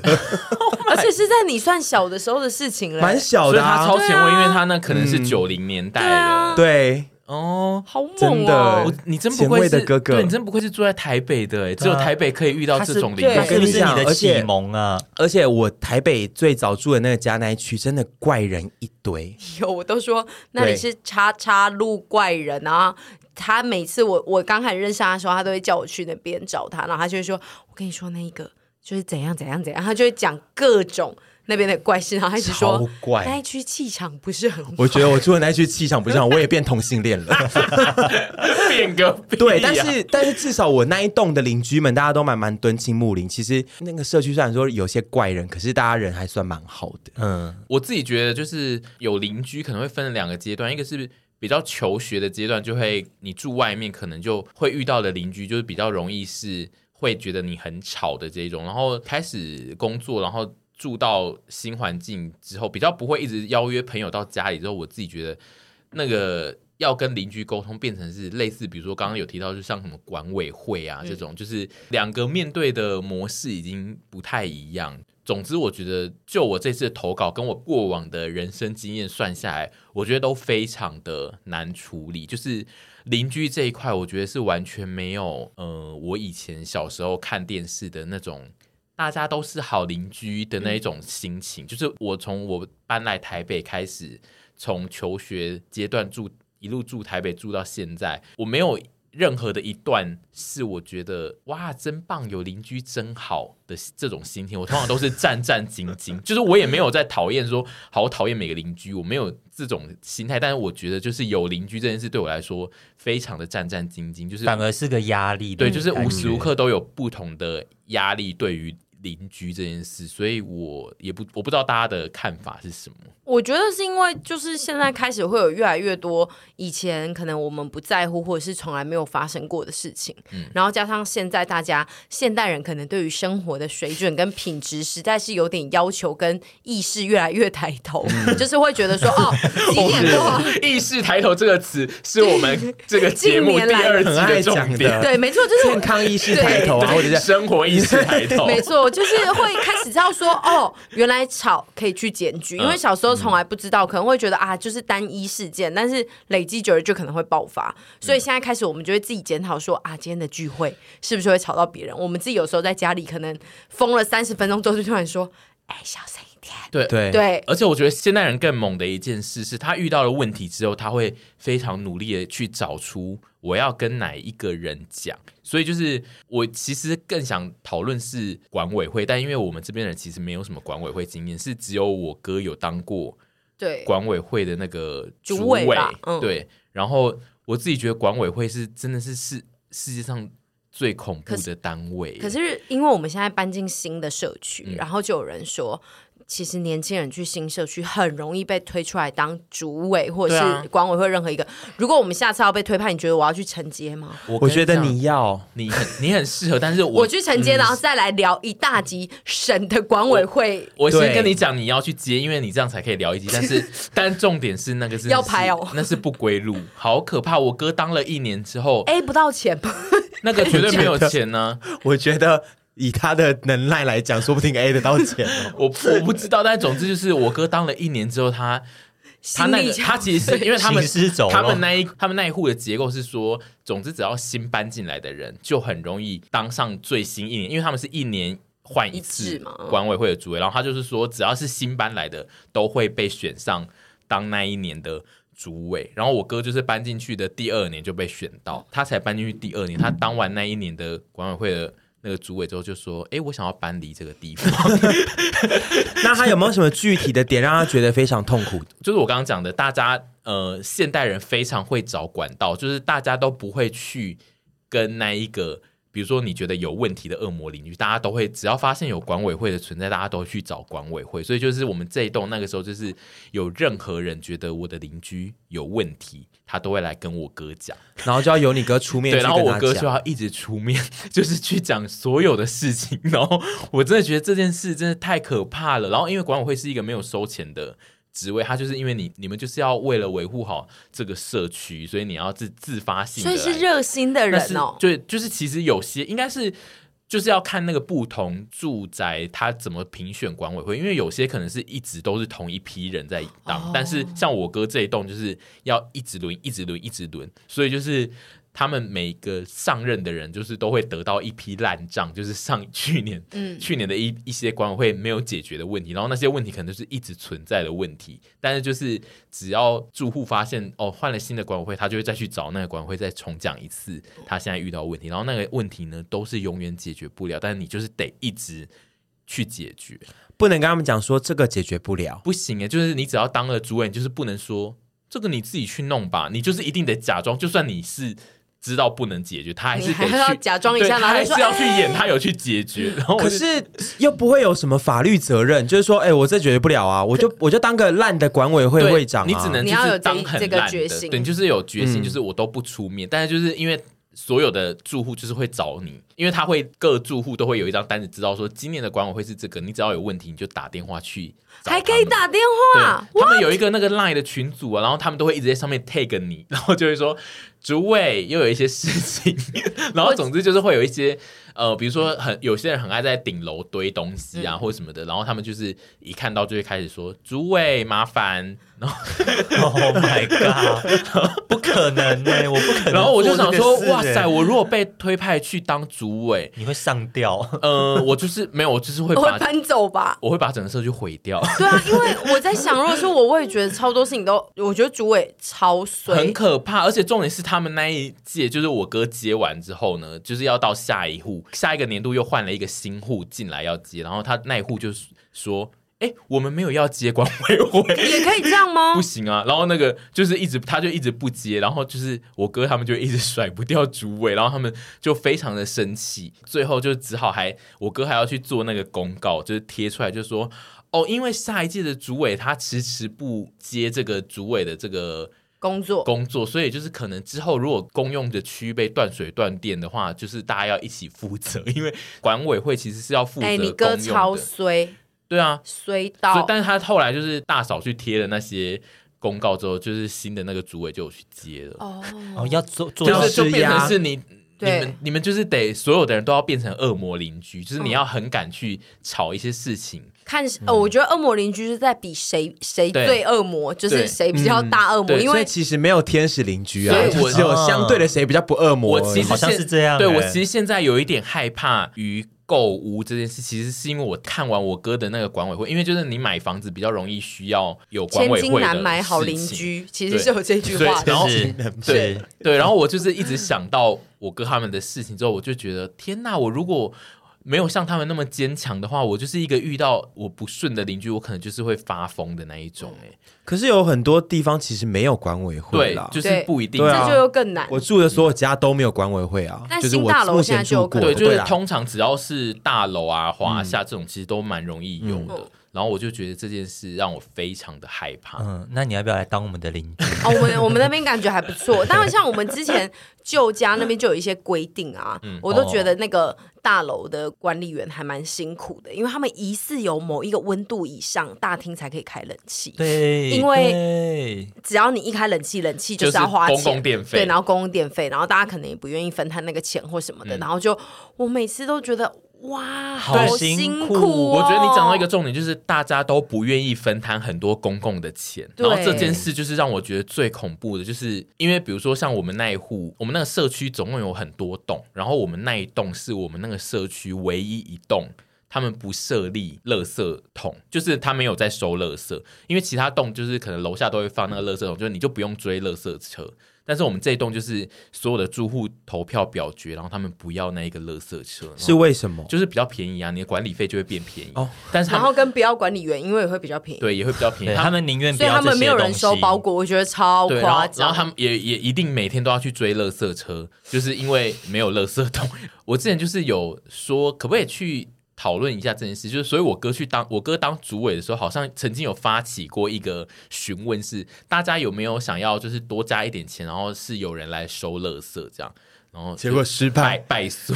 而且是在你算小的时候的事情了，蛮小的。他超前卫，因为他那可能是九零年代的。对，哦，好猛真的哦我！你真不愧是哥哥对你真不愧是住在台北的哎，只有台北可以遇到这种邻对他居。跟你是不是你的讲而且启蒙啊？而且我台北最早住的那个家那一区，真的怪人一堆。有我都说那里是叉叉路怪人啊。他每次我我刚开始认识他的时候，他都会叫我去那边找他，然后他就会说：“我跟你说那一个就是怎样怎样怎样。”他就会讲各种那边的怪事，然后他一直说那一区气场不是很好。我觉得我住的那一区气场不是很好，我也变同性恋了。变个对，但是但是至少我那一栋的邻居们，大家都蛮蛮敦亲睦邻。其实那个社区虽然说有些怪人，可是大家人还算蛮好的。嗯，我自己觉得，就是有邻居可能会分两个阶段，一个是比较求学的阶段，就会你住外面可能就会遇到的邻居，就是比较容易是会觉得你很吵的这种。然后开始工作，然后住到新环境之后，比较不会一直邀约朋友到家里之后，我自己觉得那个。要跟邻居沟通，变成是类似，比如说刚刚有提到，就像什么管委会啊这种，就是两个面对的模式已经不太一样。总之，我觉得就我这次的投稿跟我过往的人生经验算下来，我觉得都非常的难处理。就是邻居这一块，我觉得是完全没有，呃，我以前小时候看电视的那种大家都是好邻居的那一种心情。就是我从我搬来台北开始，从求学阶段住。一路住台北住到现在，我没有任何的一段是我觉得哇真棒，有邻居真好的这种心情。我通常都是战战兢兢，就是我也没有在讨厌说好，讨厌每个邻居，我没有这种心态。但是我觉得就是有邻居这件事对我来说非常的战战兢兢，就是反而是个压力。对，就是无时无刻都有不同的压力对于邻居这件事，所以我也不我不知道大家的看法是什么。我觉得是因为就是现在开始会有越来越多以前可能我们不在乎或者是从来没有发生过的事情，嗯，然后加上现在大家现代人可能对于生活的水准跟品质实在是有点要求跟意识越来越抬头，嗯、就是会觉得说 哦，几点多意识抬头这个词是我们这个节目第二集的重点，对，没错，就是健康意识抬头啊，或者是 生活意识抬头，没错，就是会开始知道说 哦，原来吵可以去检举，因为小时候。从来不知道，可能会觉得啊，就是单一事件，但是累积久了就可能会爆发。所以现在开始，我们就会自己检讨说啊，今天的聚会是不是会吵到别人？我们自己有时候在家里可能疯了三十分钟之后，就突然说，哎，小声。对对对，而且我觉得现代人更猛的一件事是，他遇到了问题之后，他会非常努力的去找出我要跟哪一个人讲。所以就是我其实更想讨论是管委会，但因为我们这边人其实没有什么管委会经验，是只有我哥有当过对管委会的那个主委，嗯、对。然后我自己觉得管委会是真的是世世界上最恐怖的单位。可是，可是因为我们现在搬进新的社区，嗯、然后就有人说。其实年轻人去新社区很容易被推出来当主委或者是管委会任何一个。啊、如果我们下次要被推派，你觉得我要去承接吗？我，我觉得你要，你很你很适合，但是我我去承接，嗯、然后再来聊一大集省的管委会。我，我先跟你讲，你要去接，因为你这样才可以聊一集。但是，但重点是那个是要拍哦，那是不归路，好可怕。我哥当了一年之后，A 不到钱吧？那个绝对没有钱呢、啊。我觉得。以他的能耐来讲，说不定 A 得到钱哦。我我不知道，但总之就是我哥当了一年之后，他他那个他其实是因为他们他们那一他们那一户的结构是说，总之只要新搬进来的人就很容易当上最新一年，因为他们是一年换一次管委会的主委，然后他就是说，只要是新搬来的都会被选上当那一年的主委，然后我哥就是搬进去的第二年就被选到，他才搬进去第二年，他当完那一年的管委会的。那个主委之后就说：“哎，我想要搬离这个地方。”那他有没有什么具体的点让他觉得非常痛苦？就是我刚刚讲的，大家呃，现代人非常会找管道，就是大家都不会去跟那一个。比如说，你觉得有问题的恶魔邻居，大家都会只要发现有管委会的存在，大家都去找管委会。所以就是我们这一栋那个时候，就是有任何人觉得我的邻居有问题，他都会来跟我哥讲，然后就要由你哥出面。对，然后我哥就要一直出面，就是去讲所有的事情。然后我真的觉得这件事真的太可怕了。然后因为管委会是一个没有收钱的。职位，他就是因为你，你们就是要为了维护好这个社区，所以你要自自发性的，所以是热心的人哦。对，就是其实有些应该是就是要看那个不同住宅他怎么评选管委会，因为有些可能是一直都是同一批人在当，哦、但是像我哥这一栋就是要一直轮、一直轮、一直轮，所以就是。他们每个上任的人，就是都会得到一批烂账，就是上 去年，嗯，去年的一一些管委会没有解决的问题，然后那些问题可能就是一直存在的问题。但是就是只要住户发现哦，换了新的管委会，他就会再去找那个管委会再重讲一次他现在遇到问题，然后那个问题呢都是永远解决不了，但是你就是得一直去解决，不能跟他们讲说这个解决不了，不行诶，就是你只要当了主委，你就是不能说这个你自己去弄吧，你就是一定得假装，就算你是。知道不能解决，他还是得还要假装一下，他还是要去演，他有去解决。然后可是又不会有什么法律责任，就是说，哎，我这解决不了啊，我就我就当个烂的管委会会长，你只能就是当很烂的，对，就是有决心，就是我都不出面。但是就是因为所有的住户就是会找你，因为他会各住户都会有一张单子，知道说今年的管委会是这个，你只要有问题你就打电话去，还可以打电话。他们有一个那个 Line 的群组啊，然后他们都会一直在上面 tag 你，然后就会说。主委又有一些事情，然后总之就是会有一些呃，比如说很有些人很爱在顶楼堆东西啊，或者什么的，然后他们就是一看到就会开始说：“主委麻烦。”然后，Oh my god，不 可能呢，我不可能。然后我就想说：“哇塞，我如果被推派去当主委，你会上吊？”呃，我就是没有，我就是会把我会搬走吧，我会把整个社区毁掉。对啊，因为我在想，如果说我，我也觉得超多事情都，我觉得主委超衰，很可怕，而且重点是他。们那一届就是我哥接完之后呢，就是要到下一户，下一个年度又换了一个新户进来要接，然后他那一户就是说：“哎，我们没有要接管委会，也可以这样吗？”不行啊，然后那个就是一直他就一直不接，然后就是我哥他们就一直甩不掉主委，然后他们就非常的生气，最后就只好还我哥还要去做那个公告，就是贴出来就说：“哦，因为下一届的主委他迟迟不接这个主委的这个。”工作工作，所以就是可能之后如果公用的区域被断水断电的话，就是大家要一起负责，因为管委会其实是要负责。哎，你哥超衰，对啊，衰到。但是他后来就是大嫂去贴了那些公告之后，就是新的那个主委就有去接了。哦，哦，要做，做就是就变成是你。你们你们就是得所有的人都要变成恶魔邻居，就是你要很敢去吵一些事情。看，呃，我觉得恶魔邻居是在比谁谁最恶魔，就是谁比较大恶魔。因为其实没有天使邻居啊，只有相对的谁比较不恶魔。我其实好像是这样。对，我其实现在有一点害怕于。购物这件事，其实是因为我看完我哥的那个管委会，因为就是你买房子比较容易需要有管委会的。千金难买好邻居，其实是有这句话的。然后对对，对，然后我就是一直想到我哥他们的事情之后，我就觉得天哪，我如果。没有像他们那么坚强的话，我就是一个遇到我不顺的邻居，我可能就是会发疯的那一种哎。可是有很多地方其实没有管委会啦，对，就是不一定，这就又更难。我住的所有家都没有管委会啊，但新大楼现在就对，就是通常只要是大楼啊、华夏这种，其实都蛮容易有的。然后我就觉得这件事让我非常的害怕。嗯，那你要不要来当我们的邻居？哦，我们我们那边感觉还不错。但是像我们之前旧家那边就有一些规定啊，嗯、我都觉得那个大楼的管理员还蛮辛苦的，因为他们疑似有某一个温度以上，大厅才可以开冷气。对，因为只要你一开冷气，冷气就是要花钱，公共电费。对，然后公共电费，然后大家可能也不愿意分摊那个钱或什么的，嗯、然后就我每次都觉得。哇，好辛苦哦！我觉得你讲到一个重点，就是大家都不愿意分摊很多公共的钱。然后这件事就是让我觉得最恐怖的，就是因为比如说像我们那一户，我们那个社区总共有很多栋，然后我们那一栋是我们那个社区唯一一栋，他们不设立垃圾桶，就是他没有在收垃圾，因为其他栋就是可能楼下都会放那个垃圾桶，就是你就不用追垃圾车。但是我们这一栋就是所有的住户投票表决，然后他们不要那一个垃圾车，是为什么？就是比较便宜啊，你的管理费就会变便宜哦。但是然后跟不要管理员，因为也会比较便宜，对，也会比较便宜。他们宁愿所以他们没有人收包裹，我觉得超夸张。然后他们也也一定每天都要去追垃圾车，就是因为没有垃圾桶。我之前就是有说，可不可以去？讨论一下这件事，就是所以我哥去当我哥当主委的时候，好像曾经有发起过一个询问，是大家有没有想要就是多加一点钱，然后是有人来收垃圾这样。然后结果失败败诉，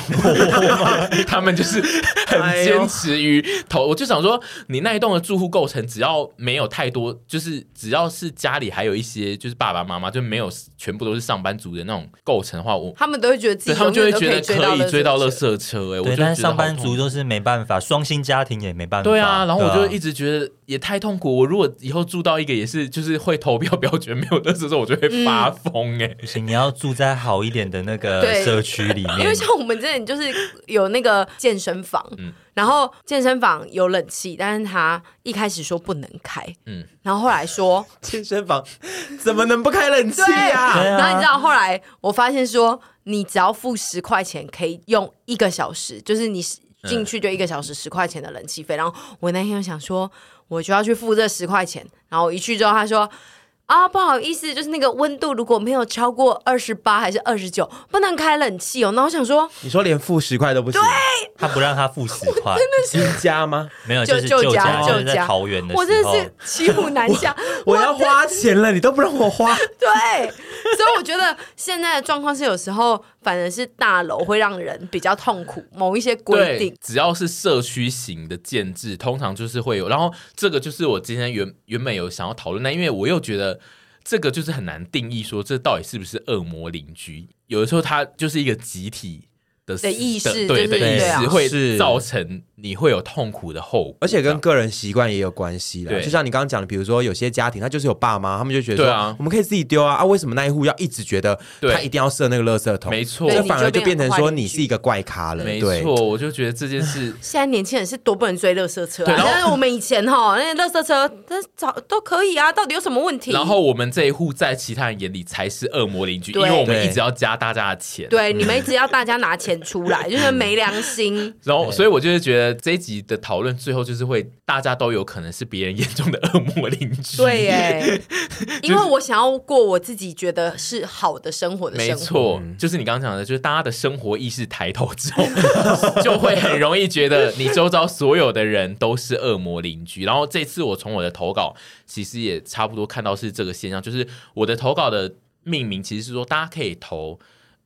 他们就是很坚持于投。我就想说，你那一栋的住户构成，只要没有太多，就是只要是家里还有一些，就是爸爸妈妈就没有全部都是上班族的那种构成的话，我 他们都会觉得自己，他们就会觉得可以追到乐色车。哎，对，但是上班族都是没办法，双薪家庭也没办法。对啊，然后我就一直觉得也太痛苦。我如果以后住到一个也是，就是会投票表决没有乐色车，我就会发疯。哎，不行，你要住在好一点的那个。社区里面，因为像我们这里就是有那个健身房，嗯，然后健身房有冷气，但是他一开始说不能开，嗯，然后后来说 健身房怎么能不开冷气啊？然后你知道后来我发现说，你只要付十块钱可以用一个小时，就是你进去就一个小时十块钱的冷气费。然后我那天就想说，我就要去付这十块钱，然后我一去之后他说。啊，不好意思，就是那个温度如果没有超过二十八还是二十九，不能开冷气哦。那我想说，你说连付十块都不行？对，他不让他付十块，真的是新家吗？没有，就是旧家，就是在桃园的。我真的是骑虎难下，我要花钱了，你都不让我花。对，所以我觉得现在的状况是，有时候反而是大楼会让人比较痛苦。某一些规定，只要是社区型的建制，通常就是会有。然后这个就是我今天原原本有想要讨论的，因为我又觉得。这个就是很难定义，说这到底是不是恶魔邻居？有的时候，它就是一个集体的，的意识，对的意识会造成。你会有痛苦的后果，而且跟个人习惯也有关系的。就像你刚刚讲的，比如说有些家庭，他就是有爸妈，他们就觉得说，啊，我们可以自己丢啊啊！为什么那一户要一直觉得他一定要设那个垃圾桶？没错，这反而就变成说你是一个怪咖了。没错，我就觉得这件事，现在年轻人是多不能追垃圾车啊！但是我们以前哈，那垃圾车，但早都可以啊，到底有什么问题？然后我们这一户在其他人眼里才是恶魔邻居，因为我们一直要加大家的钱。对，你们一直要大家拿钱出来，就是没良心。然后，所以我就是觉得这一集的讨论最后就是会，大家都有可能是别人眼中的恶魔邻居。对耶，因为我想要过我自己觉得是好的生活的生活。没错，就是你刚刚讲的，就是大家的生活意识抬头之后，就会很容易觉得你周遭所有的人都是恶魔邻居。然后这次我从我的投稿，其实也差不多看到是这个现象，就是我的投稿的命名其实是说，大家可以投。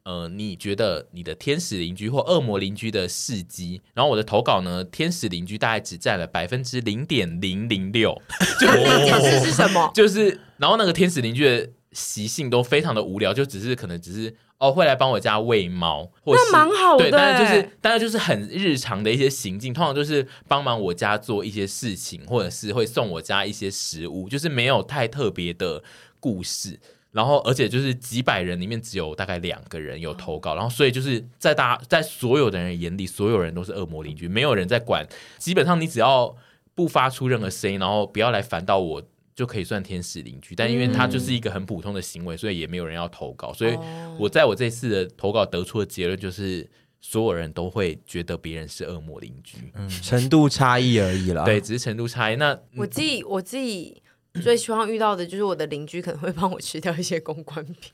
呃，你觉得你的天使邻居或恶魔邻居的事迹？然后我的投稿呢，天使邻居大概只占了百分之零点零零六。就天使是什么？就是，然后那个天使邻居的习性都非常的无聊，就只是可能只是哦，会来帮我家喂猫，或是那蛮好的。对，但是就是，大概就是很日常的一些行径，通常就是帮忙我家做一些事情，或者是会送我家一些食物，就是没有太特别的故事。然后，而且就是几百人里面只有大概两个人有投稿，然后所以就是在大在所有的人眼里，所有人都是恶魔邻居，没有人在管。基本上你只要不发出任何声音，然后不要来烦到我，就可以算天使邻居。但因为他就是一个很普通的行为，所以也没有人要投稿。所以我在我这次的投稿得出的结论就是，所有人都会觉得别人是恶魔邻居，嗯，程度差异而已啦。对，只是程度差异。那我自己，我自己。最希望遇到的就是我的邻居可能会帮我吃掉一些公关品。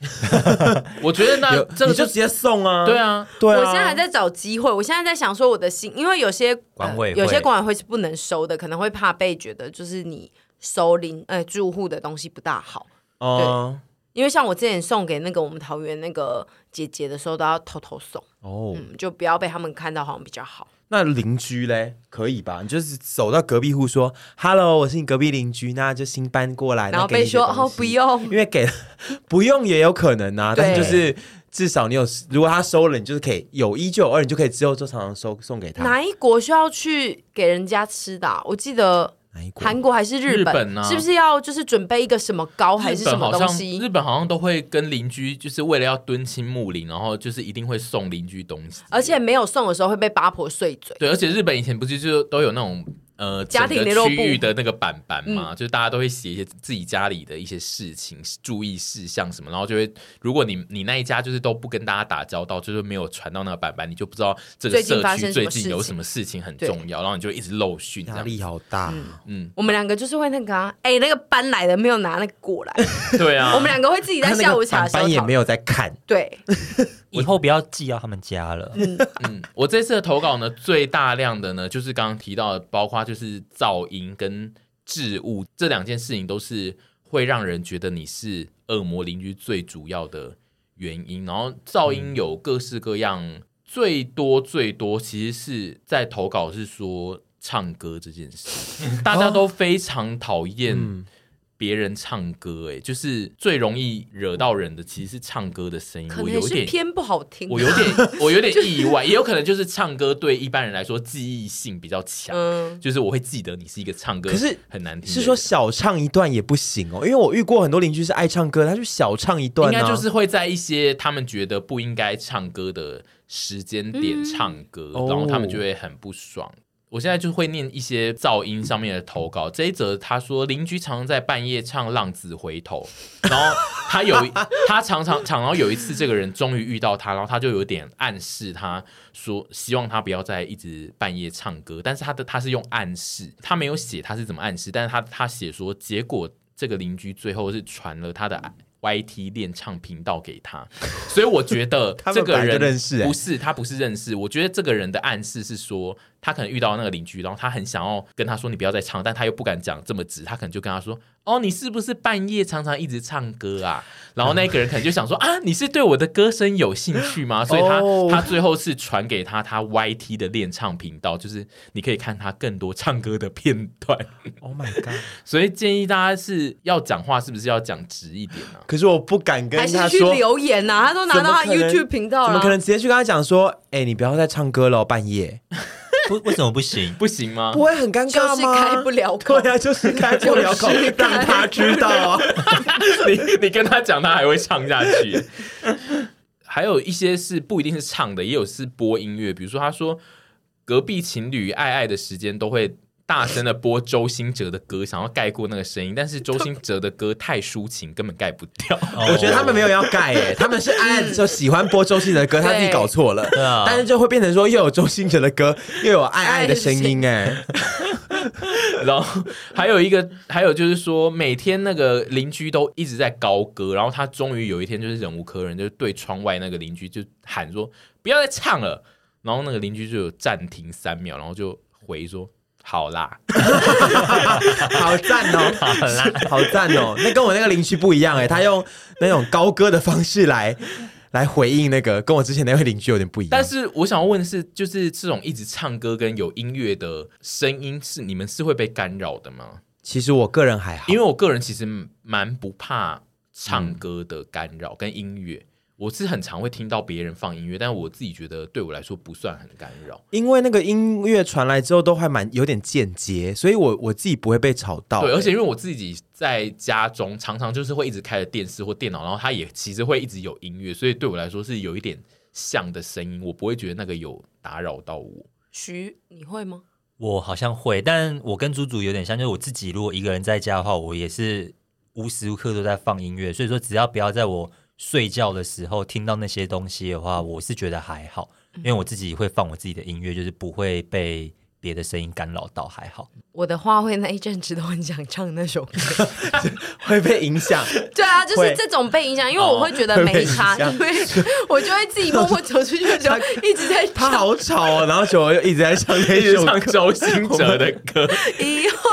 我觉得那这个就直接送啊。对啊，对啊。我现在还在找机会，我现在在想说我的心，因为有些管委会、呃、有些管委会是不能收的，可能会怕被觉得就是你收邻呃住户的东西不大好。哦。对。因为像我之前送给那个我们桃园那个姐姐的时候，都要偷偷送。哦。嗯，就不要被他们看到，好像比较好。那邻居嘞，可以吧？你就是走到隔壁户说 “hello”，我是你隔壁邻居，那就新搬过来，然后被说哦不用，因为给 不用也有可能啊。但是就是至少你有，如果他收了，你就是可以有一就有二，你就可以之后就常常收送给他。哪一国需要去给人家吃的啊？我记得。韩国还是日本？日本啊？是不是要就是准备一个什么糕还是什么东西？日本好像都会跟邻居，就是为了要敦亲睦邻，然后就是一定会送邻居东西，而且没有送的时候会被八婆碎嘴。对，而且日本以前不是就都有那种。呃，家庭联络区域的那个板板嘛，嗯、就是大家都会写一些自己家里的一些事情、注意事项什么，然后就会，如果你你那一家就是都不跟大家打交道，就是没有传到那个板板，你就不知道这个社区最近有什么事情很重要，然后你就一直漏讯，压力好大。嗯，嗯我们两个就是会那个、啊，哎、欸，那个搬来的没有拿那个过来，对啊，我们两个会自己在下午茶的时候，板板也没有在看，对。以后不要寄到他们家了。嗯嗯，我这次的投稿呢，最大量的呢，就是刚刚提到的，包括就是噪音跟置物这两件事情，都是会让人觉得你是恶魔邻居最主要的原因。然后噪音有各式各样，嗯、最多最多其实是在投稿是说唱歌这件事，大家都非常讨厌。嗯别人唱歌，哎，就是最容易惹到人的，其实是唱歌的声音。可能是偏不好听，我有点，我有点意外，也有可能就是唱歌对一般人来说记忆性比较强，嗯，就是我会记得你是一个唱歌，可是很难听，是说小唱一段也不行哦，因为我遇过很多邻居是爱唱歌，他就小唱一段，应该就是会在一些他们觉得不应该唱歌的时间点唱歌，然后他们就会很不爽。我现在就会念一些噪音上面的投稿。这一则他说，邻居常常在半夜唱《浪子回头》，然后他有 他常常常，然后有一次这个人终于遇到他，然后他就有点暗示他说，希望他不要再一直半夜唱歌。但是他的他是用暗示，他没有写他是怎么暗示，但是他他写说，结果这个邻居最后是传了他的。YT 练唱频道给他，所以我觉得 这个人不是他不是认识，我觉得这个人的暗示是说他可能遇到那个邻居，然后他很想要跟他说你不要再唱，但他又不敢讲这么直，他可能就跟他说哦，你是不是半夜常常一直唱歌啊？然后那个人可能就想说啊，你是对我的歌声有兴趣吗？所以他他最后是传给他他 YT 的练唱频道，就是你可以看他更多唱歌的片段。Oh my god！所以建议大家是要讲话是不是要讲直一点呢？可是我不敢跟他说，还是去留言呐、啊？他都拿到他 YouTube 频道了，怎么可能直接去跟他讲说：“哎、欸，你不要再唱歌了，半夜。”不，为什么不行？不行吗？不会很尴尬吗？就是开不了口，对啊，就是开不了口，让他知道啊。你你跟他讲，他还会唱下去。还有一些是不一定是唱的，也有是播音乐，比如说他说隔壁情侣爱爱的时间都会。大声的播周兴哲的歌，想要盖过那个声音，但是周兴哲的歌太抒情，根本盖不掉。我觉得他们没有要盖，哎，他们是爱爱的时候喜欢播周兴哲的歌，他自己搞错了。但是就会变成说，又有周兴哲的歌，又有爱爱的声音，哎。然后还有一个，还有就是说，每天那个邻居都一直在高歌，然后他终于有一天就是忍无可忍，就是对窗外那个邻居就喊说：“不要再唱了。”然后那个邻居就有暂停三秒，然后就回说。好啦，好赞哦，好啦，好赞哦。那跟我那个邻居不一样哎，他用那种高歌的方式来 来回应那个，跟我之前那位邻居有点不一样。但是我想要问的是，就是这种一直唱歌跟有音乐的声音，是你们是会被干扰的吗？其实我个人还好，因为我个人其实蛮不怕唱歌的干扰跟音乐。我是很常会听到别人放音乐，但我自己觉得对我来说不算很干扰，因为那个音乐传来之后都还蛮有点间接，所以我我自己不会被吵到。对，而且因为我自己在家中常常就是会一直开着电视或电脑，然后它也其实会一直有音乐，所以对我来说是有一点像的声音，我不会觉得那个有打扰到我。徐，你会吗？我好像会，但我跟猪猪有点像，就是我自己如果一个人在家的话，我也是无时无刻都在放音乐，所以说只要不要在我。睡觉的时候听到那些东西的话，我是觉得还好，因为我自己会放我自己的音乐，就是不会被别的声音干扰到，还好。我的话会那一阵子都很想唱那首歌，会被影响。对啊，就是这种被影响，因为我会觉得没差，因为我就会自己默默走出去的时候一直在唱。他好吵哦，然后就又一直在唱那首 唱周兴哲的歌。以后。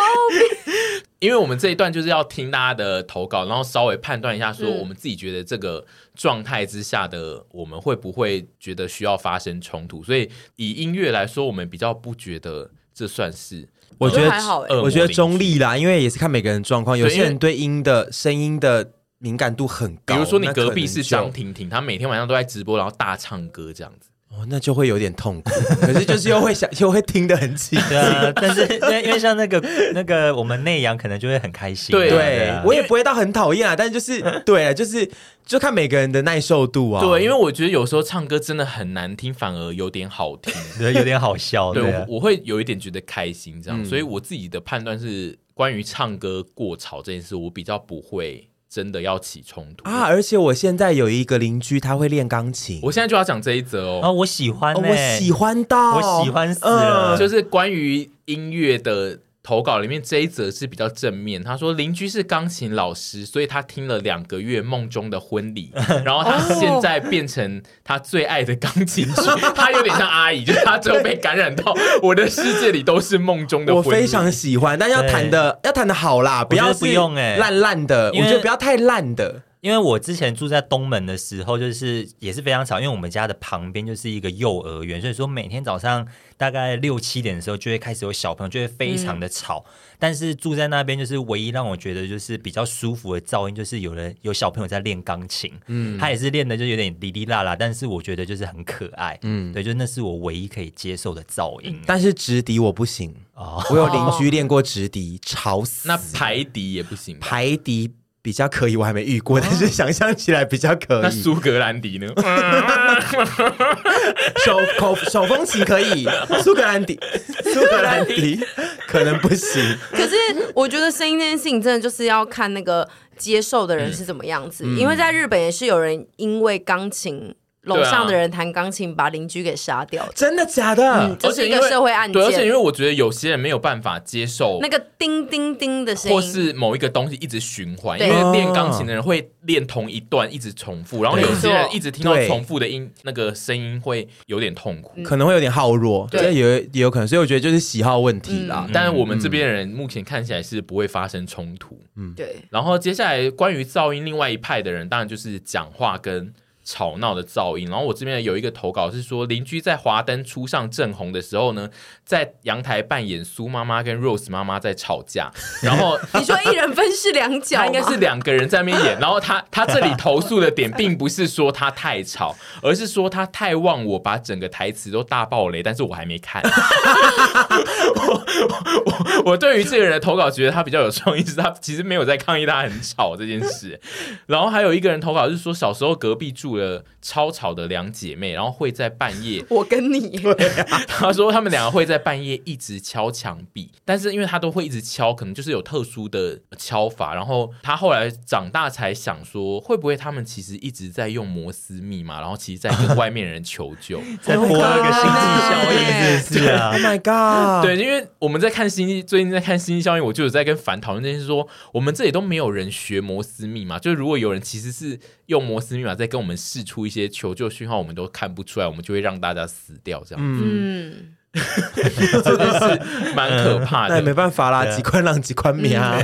因为我们这一段就是要听大家的投稿，然后稍微判断一下，说我们自己觉得这个状态之下的我们会不会觉得需要发生冲突。所以以音乐来说，我们比较不觉得这算是，我觉得还好，我觉得中立啦，因为也是看每个人状况，有些人对音的声音的敏感度很高。比如说你隔壁是张婷婷，她每天晚上都在直播，然后大唱歌这样子。哦，那就会有点痛苦，可是就是又会想，又会听得很起。对啊，但是 因为因为像那个那个我们内阳可能就会很开心。对，对我也不会到很讨厌啊，但是就是对啊，就是就看每个人的耐受度啊。对，因为我觉得有时候唱歌真的很难听，反而有点好听，对，有点好笑。对，我，我会有一点觉得开心这样，嗯、所以我自己的判断是，关于唱歌过吵这件事，我比较不会。真的要起冲突啊！而且我现在有一个邻居，他会练钢琴。我现在就要讲这一则哦。啊，我喜欢、欸哦，我喜欢到，我喜欢死了，呃、就是关于音乐的。投稿里面这一则是比较正面，他说邻居是钢琴老师，所以他听了两个月梦中的婚礼，然后他现在变成他最爱的钢琴曲，他有点像阿姨，就是他最后被感染到我的世界里都是梦中的婚礼。我非常喜欢，但要弹的要弹的好啦，不要不用哎烂烂的，我觉得不要太烂的。因为我之前住在东门的时候，就是也是非常吵，因为我们家的旁边就是一个幼儿园，所以说每天早上大概六七点的时候就会开始有小朋友，就会非常的吵。嗯、但是住在那边，就是唯一让我觉得就是比较舒服的噪音，就是有人有小朋友在练钢琴，嗯，他也是练的就有点哩哩啦啦，但是我觉得就是很可爱，嗯，对，就那是我唯一可以接受的噪音。但是直笛我不行哦，我有邻居练过直笛，吵死。那排笛也不行，排笛。比较可以，我还没遇过，但是想象起来比较可以。那苏格兰迪呢？手口手风琴可以，苏格兰迪，苏格兰迪可能不行。可是我觉得声音这件事情真的就是要看那个接受的人是怎么样子，嗯、因为在日本也是有人因为钢琴。楼上的人弹钢琴，把邻居给杀掉，真的假的？嗯，这是一个社会案件。对而且因为我觉得有些人没有办法接受那个叮叮叮的声音，或是某一个东西一直循环。因为练钢琴的人会练同一段一直重复，然后有些人一直听到重复的音，那个声音会有点痛苦，可能会有点耗弱。对，也也有可能。所以我觉得就是喜好问题啦。但是我们这边的人目前看起来是不会发生冲突。嗯，对。然后接下来关于噪音，另外一派的人当然就是讲话跟。吵闹的噪音，然后我这边有一个投稿是说，邻居在华灯初上正红的时候呢，在阳台扮演苏妈妈跟 Rose 妈妈在吵架，然后你说一人分饰两角，他应该是两个人在那边演，然后他他这里投诉的点并不是说他太吵，而是说他太忘我，把整个台词都大爆雷，但是我还没看。我我我对于这个人的投稿觉得他比较有创意，是他其实没有在抗议他很吵这件事。然后还有一个人投稿是说，小时候隔壁住。的超吵的两姐妹，然后会在半夜，我跟你，他说他们两个会在半夜一直敲墙壁，但是因为他都会一直敲，可能就是有特殊的敲法。然后他后来长大才想说，会不会他们其实一直在用摩斯密码，然后其实在跟外面人求救，在播那个星际效应，是啊，Oh my god，对，因为我们在看星际，最近在看星际效应，我就有在跟凡讨论这件事，说我们这里都没有人学摩斯密码，就是如果有人其实是用摩斯密码在跟我们。试出一些求救讯号，我们都看不出来，我们就会让大家死掉，这样子，嗯，真的是蛮可怕的。那也没办法啦，几块浪几块米啊。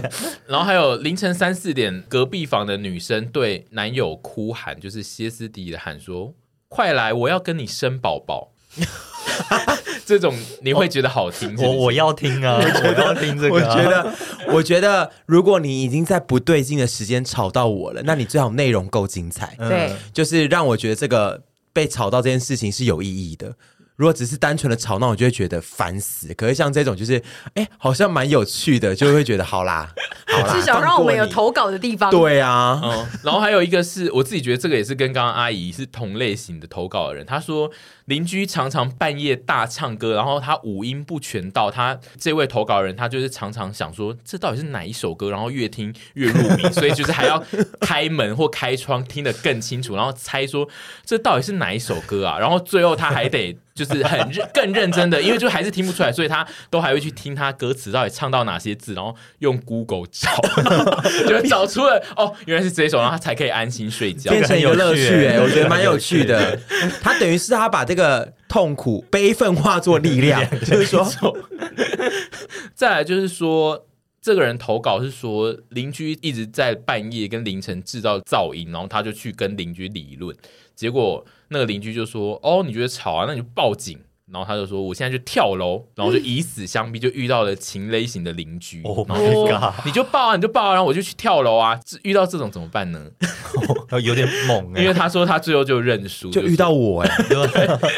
然后还有凌晨三四点，隔壁房的女生对男友哭喊，就是歇斯底里的喊说：“快来，我要跟你生宝宝。” 这种你会觉得好听是不是？我我要听啊！我要听这个。我觉得，我觉得，如果你已经在不对劲的时间吵到我了，那你最好内容够精彩。对，就是让我觉得这个被吵到这件事情是有意义的。如果只是单纯的吵闹，我就会觉得烦死。可是像这种，就是哎，好像蛮有趣的，就会觉得好啦，好啦，至少让我们有投稿的地方。对啊，嗯。然后还有一个是我自己觉得这个也是跟刚刚阿姨是同类型的投稿的人，他说。邻居常常半夜大唱歌，然后他五音不全到他这位投稿人，他就是常常想说这到底是哪一首歌，然后越听越入迷，所以就是还要开门或开窗听得更清楚，然后猜说这到底是哪一首歌啊，然后最后他还得就是很认更认真的，因为就还是听不出来，所以他都还会去听他歌词到底唱到哪些字，然后用 Google 找，就找出了哦，原来是这一首，然后他才可以安心睡觉，变成一个乐趣哎，我觉得蛮有趣的。他等于是他把这个。这个痛苦、悲愤化作力量，就是说，再来就是说，这个人投稿是说，邻居一直在半夜跟凌晨制造噪音，然后他就去跟邻居理论，结果那个邻居就说：“哦，你觉得吵啊？那你就报警。”然后他就说：“我现在就跳楼，然后就以死相逼，就遇到了禽类型的邻居。Oh my god！你就报啊，你就报啊，然后我就去跳楼啊。遇到这种怎么办呢？有点猛哎，因为他说他最后就认输，就遇到我 哎，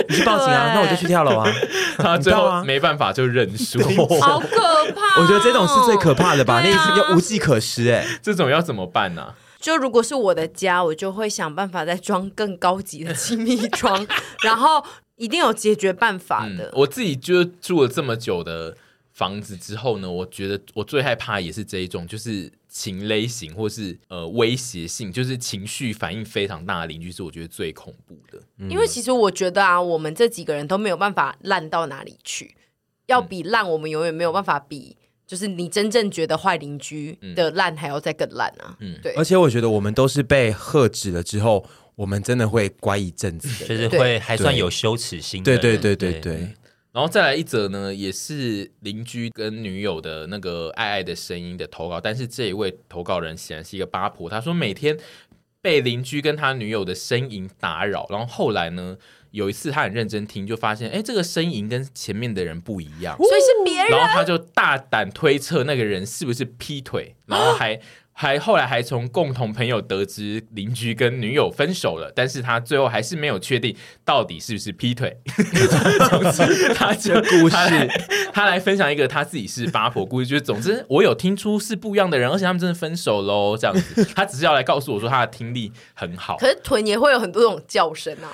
你去报警啊，那我就去跳楼啊。他最后没办法就认输，好可怕！我觉得这种是最可怕的吧，那意思就无计可施哎。这种要怎么办呢？就如果是我的家，我就会想办法再装更高级的气密窗，然后。一定有解决办法的。嗯，我自己就住了这么久的房子之后呢，我觉得我最害怕也是这一种，就是情勒型或是呃威胁性，就是情绪反应非常大的邻居，是我觉得最恐怖的。因为其实我觉得啊，我们这几个人都没有办法烂到哪里去，要比烂，我们永远没有办法比，就是你真正觉得坏邻居的烂还要再更烂啊。嗯，对。而且我觉得我们都是被喝止了之后。我们真的会乖一阵子的，就是会还算有羞耻心。对对对对对，对，然后再来一则呢，也是邻居跟女友的那个爱爱的声音的投稿，但是这一位投稿人显然是一个八婆，他说每天被邻居跟他女友的呻吟打扰，然后后来呢，有一次他很认真听，就发现哎，这个呻吟跟前面的人不一样，所以是别人。然后他就大胆推测那个人是不是劈腿，然后还。还后来还从共同朋友得知邻居跟女友分手了，但是他最后还是没有确定到底是不是劈腿。总之，他这个故事他来，他来分享一个他自己是八婆故事，就是总之我有听出是不一样的人，而且他们真的分手喽，这样子。他只是要来告诉我说他的听力很好，可是臀也会有很多种叫声啊。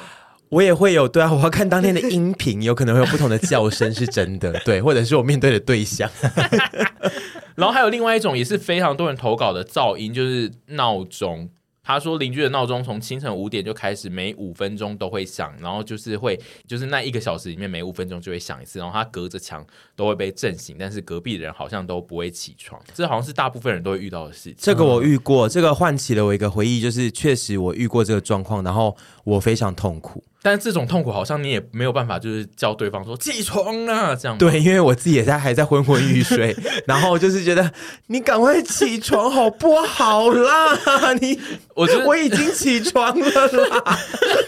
我也会有，对啊，我要看当天的音频，有可能会有不同的叫声，是真的，对，或者是我面对的对象。然后还有另外一种也是非常多人投稿的噪音，就是闹钟。他说邻居的闹钟从清晨五点就开始，每五分钟都会响，然后就是会，就是那一个小时里面每五分钟就会响一次，然后他隔着墙都会被震醒，但是隔壁的人好像都不会起床。这好像是大部分人都会遇到的事情。这个我遇过，这个唤起了我一个回忆，就是确实我遇过这个状况，然后我非常痛苦。但是这种痛苦好像你也没有办法，就是叫对方说起床啊，这样。对，因为我自己也在还在昏昏欲睡，然后就是觉得你赶快起床好不好啦？你，我觉得我已经起床了啦。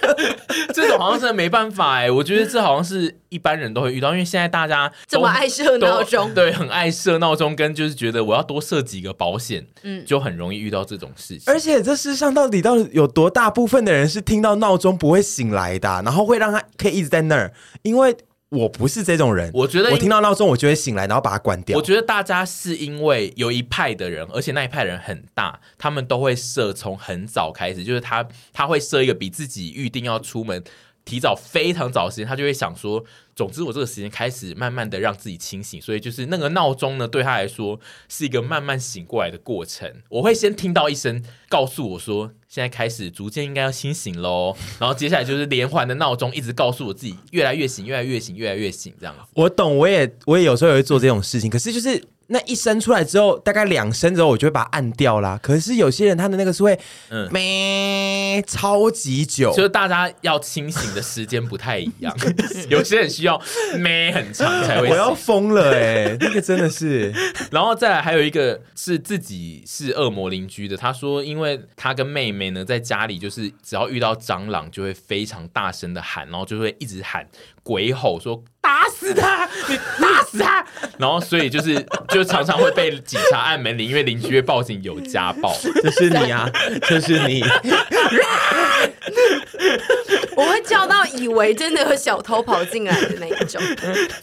这种好像真的没办法哎，我觉得这好像是一般人都会遇到，因为现在大家这么爱设闹钟，对，很爱设闹钟，跟就是觉得我要多设几个保险，嗯，就很容易遇到这种事情。而且这世上到底到底有多大部分的人是听到闹钟不会醒来的？然后会让他可以一直在那儿，因为我不是这种人。我觉得我听到闹钟，我就会醒来，然后把它关掉。我觉得大家是因为有一派的人，而且那一派人很大，他们都会设从很早开始，就是他他会设一个比自己预定要出门提早非常早的时间，他就会想说。总之，我这个时间开始慢慢的让自己清醒，所以就是那个闹钟呢，对他来说是一个慢慢醒过来的过程。我会先听到一声，告诉我说现在开始逐渐应该要清醒喽，然后接下来就是连环的闹钟，一直告诉我自己越来越醒，越来越醒，越来越醒，这样子。我懂，我也我也有时候也会做这种事情，可是就是。那一声出来之后，大概两声之后，我就会把它按掉啦。可是有些人他的那个是会，嗯，咩超级久，就是大家要清醒的时间不太一样。有些人需要咩很长才会。我要疯了哎、欸，那个真的是。然后再来还有一个是自己是恶魔邻居的，他说，因为他跟妹妹呢在家里，就是只要遇到蟑螂就会非常大声的喊，然后就会一直喊。鬼吼说：“打死他！你打死他！”然后所以就是就常常会被警察按门铃，因为邻居会报警有家暴。这是你啊，这是你。我会叫到以为真的有小偷跑进来的那一种，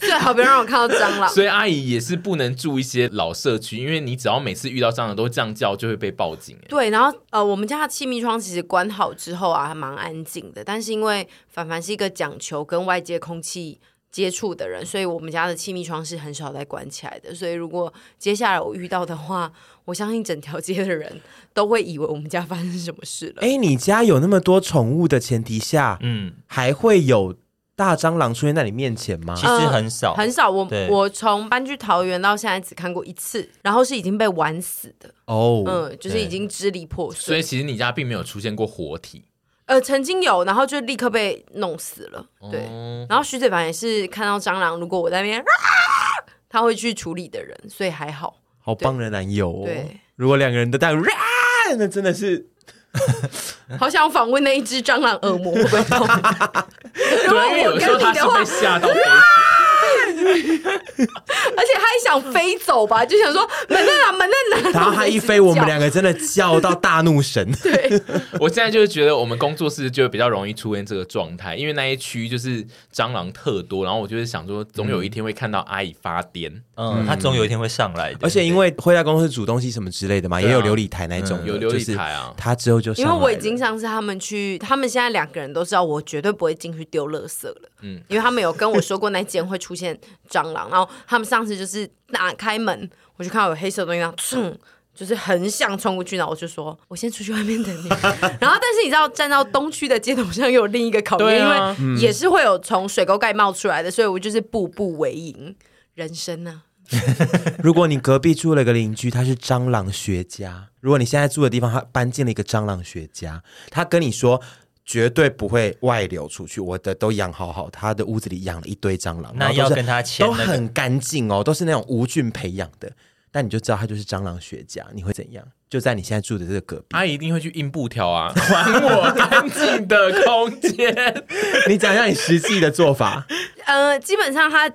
最好别让我看到蟑螂。所以阿姨也是不能住一些老社区，因为你只要每次遇到蟑螂都这样叫，就会被报警。对，然后呃，我们家的气密窗其实关好之后啊，还蛮安静的。但是因为凡凡是一个讲求跟外界空气接触的人，所以我们家的气密窗是很少再关起来的。所以如果接下来我遇到的话，我相信整条街的人都会以为我们家发生什么事了。哎，你家有那么多宠物的前提下，嗯，还会有大蟑螂出现在你面前吗？其实很少，呃、很少。我我从搬去桃园到现在只看过一次，然后是已经被玩死的哦，嗯，就是已经支离破碎。所以其实你家并没有出现过活体。呃，曾经有，然后就立刻被弄死了。对，哦、然后徐子凡也是看到蟑螂，如果我在那边，啊、他会去处理的人，所以还好。好棒的男友哦！对，如果两个人都带，那真的是 好想访问那一只蟑螂恶魔会不会痛？如果我跟你的话，吓到。而且他还想飞走吧，就想说门在哪，门在哪。然后他一飞，我们两个真的叫到大怒神。对，我现在就是觉得我们工作室就比较容易出现这个状态，因为那一区就是蟑螂特多。然后我就是想说，总有一天会看到阿姨发癫，嗯，他总有一天会上来的。而且因为会在公司煮东西什么之类的嘛，也有琉璃台那种，有琉璃台啊。他之后就因为我已经上次他们去，他们现在两个人都知道我绝对不会进去丢垃圾了，嗯，因为他们有跟我说过那间会出现蟑螂，然后他们上次就是打开门，我就看到有黑色的东西，然后冲，就是很想冲过去，然后我就说：“我先出去外面等你。” 然后，但是你知道，站到东区的街头上又有另一个考验，啊、因为也是会有从水沟盖冒出来的，所以我就是步步为营。人生呢、啊？如果你隔壁住了一个邻居，他是蟑螂学家；如果你现在住的地方他搬进了一个蟑螂学家，他跟你说。绝对不会外流出去，我的都养好好，他的屋子里养了一堆蟑螂，那要跟他签，都很干净哦，都是那种无菌培养的。但你就知道他就是蟑螂学家，你会怎样？就在你现在住的这个隔壁，他一定会去印布条啊，还我干净的空间。你讲一下你实际的做法。呃，基本上他。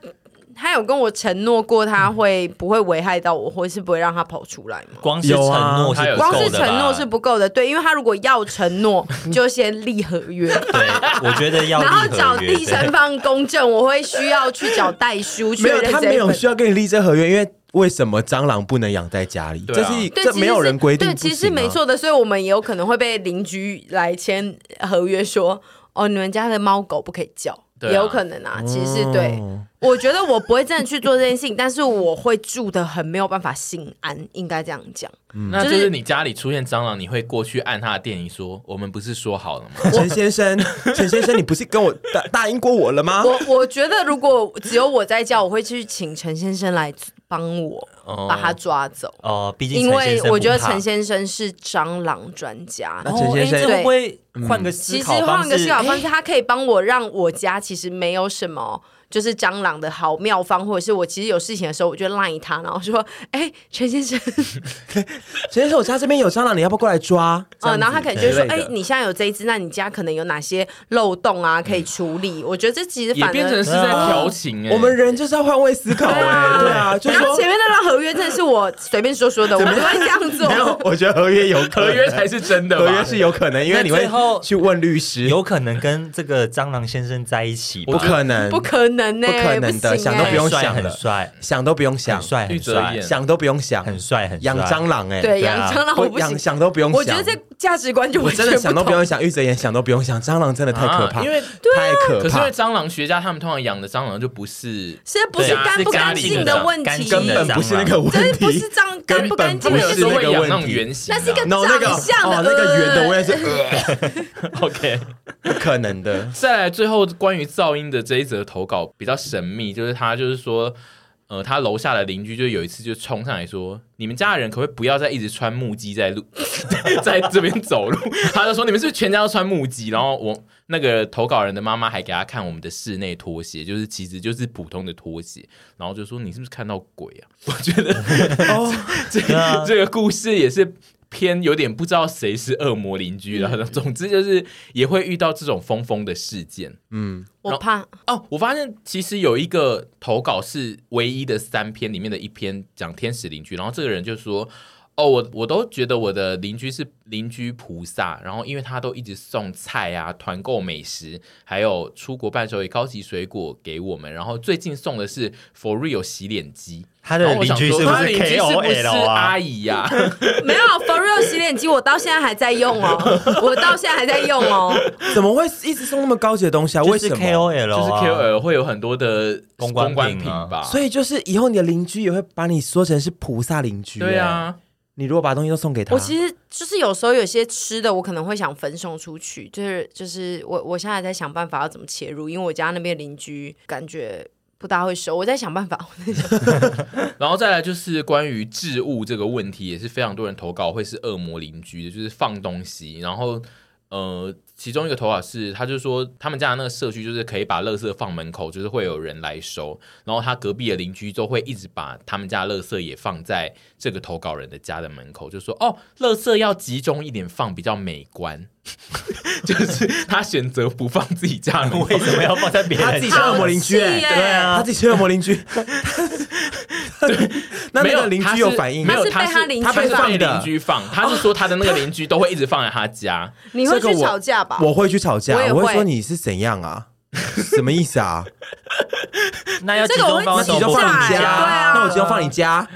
他有跟我承诺过，他会不会危害到我，或是不会让他跑出来吗？光是承诺是光是承诺是不够的，对，因为他如果要承诺，就先立合约。对，我觉得要。然后找第三方公证，我会需要去找代书去。没有，他没有需要跟你立这合约，因为为什么蟑螂不能养在家里？这是这没有人规定。对，其实没错的，所以我们也有可能会被邻居来签合约，说哦，你们家的猫狗不可以叫。也有可能啊，其实是对。我觉得我不会真的去做这件事情，但是我会住的很没有办法心安，应该这样讲。嗯，那就是你家里出现蟑螂，你会过去按他的电铃说：“我们不是说好了吗？” 陈先生，陈先生，你不是跟我答答应过我了吗？我我觉得如果只有我在叫，我会去请陈先生来帮我把他抓走。哦，毕竟因为我觉得陈先生是蟑螂专家。那陈先生会不会换个思考方式？其实换个思考方式，他可以帮我让我家其实没有什么。就是蟑螂的好妙方，或者是我其实有事情的时候，我就赖他，然后说：“哎、欸，陈先生，陈先生，我家这边有蟑螂，你要不要过来抓？”嗯，然后他可能就说：“哎、欸，你现在有这一只，那你家可能有哪些漏洞啊，可以处理？”嗯、我觉得这其实反而也变成是在调情我们人就是要换位思考哎、欸，对啊，就是、说 前面那张合约真的是我随便说说的，我们会这样做。没有，我觉得合约有合约才是真的，合约是有可能，因为你会去问律师，有可能跟这个蟑螂先生在一起，不可能，不可能呢、欸，不可能。的想都不用想，很帅，想都不用想，帅很帅，想都不用想，很帅很养蟑螂哎，对，养蟑螂我不行，想都不用想。我觉得这价值观就我真的想都不用想，玉泽演想都不用想，蟑螂真的太可怕，因为太可怕。可是因为蟑螂学家他们通常养的蟑螂就不是，是不是干不干净的问题，根本不是那个问题，不是脏干不干净，不是那个问题，圆形，那是一个长相的，那个圆的我也是，OK，不可能的。再来最后关于噪音的这一则投稿比较神秘，就是他就是说。呃，他楼下的邻居就有一次就冲上来说：“你们家的人可不可以不要再一直穿木屐在路，在这边走路？”他就说：“你们是不是全家都穿木屐？”然后我那个投稿人的妈妈还给他看我们的室内拖鞋，就是其实就是普通的拖鞋，然后就说：“你是不是看到鬼啊？” 我觉得哦，这个这个故事也是。偏有点不知道谁是恶魔邻居了，嗯、总之就是也会遇到这种疯疯的事件。嗯，我怕哦，我发现其实有一个投稿是唯一的三篇里面的一篇讲天使邻居，然后这个人就说。哦，我我都觉得我的邻居是邻居菩萨，然后因为他都一直送菜啊、团购美食，还有出国伴手礼、高级水果给我们，然后最近送的是 For Real 洗脸机。他的邻居是不是 KOL 啊？阿姨呀、啊，没有 For Real 洗脸机，我到现在还在用哦，我到现在还在用哦。怎么会一直送那么高级的东西啊？为什么 KOL？就是 KOL 会有很多的公关品吧？所以就是以后你的邻居也会把你说成是菩萨邻居。对啊。你如果把东西都送给他，我其实就是有时候有些吃的，我可能会想分送出去，就是就是我我现在在想办法要怎么切入，因为我家那边邻居感觉不大会收，我在想办法。然后再来就是关于置物这个问题，也是非常多人投稿会是恶魔邻居的，就是放东西，然后。呃，其中一个投稿是，他就说他们家的那个社区就是可以把垃圾放门口，就是会有人来收。然后他隔壁的邻居都会一直把他们家垃圾也放在这个投稿人的家的门口，就说哦，垃圾要集中一点放，比较美观。就是他选择不放自己家门，为什么要放在别人家？他自己是恶魔邻居，对啊，他自己是恶魔邻居。对，那那个邻居有反应，没有，他是被他被邻居放，他是说他的那个邻居都会一直放在他家。你会去吵架吧？我会去吵架，我会说你是怎样啊？什么意思啊？那要集中放你家，那我集中放你家。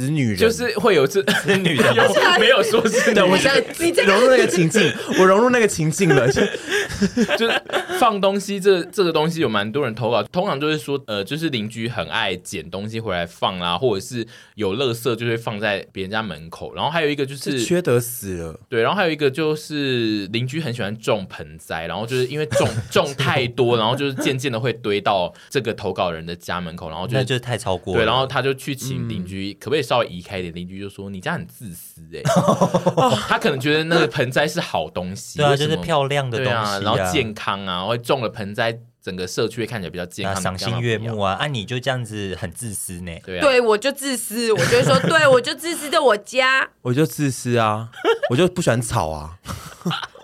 死女人就是会有这子女人，没有说是的。我现在融入那个情境，我融入那个情境了。就是放东西，这这个东西有蛮多人投稿，通常就是说，呃，就是邻居很爱捡东西回来放啦，或者是有垃圾就会放在别人家门口。然后还有一个就是缺德死了，对。然后还有一个就是邻居很喜欢种盆栽，然后就是因为种种太多，然后就是渐渐的会堆到这个投稿人的家门口，然后就就是太超过。对，然后他就去请邻居，可不可以？稍微移开一点，邻居就说：“你家很自私哎、欸，他可能觉得那个盆栽是好东西，对啊，就是漂亮的东西、啊，然后健康啊，会种了盆栽整个社区会看起来比较健康、赏心悦目啊！啊，你就这样子很自私呢？对啊，对我就自私，我就会说，对我就自私在我家，我就自私啊，我就不喜欢吵啊。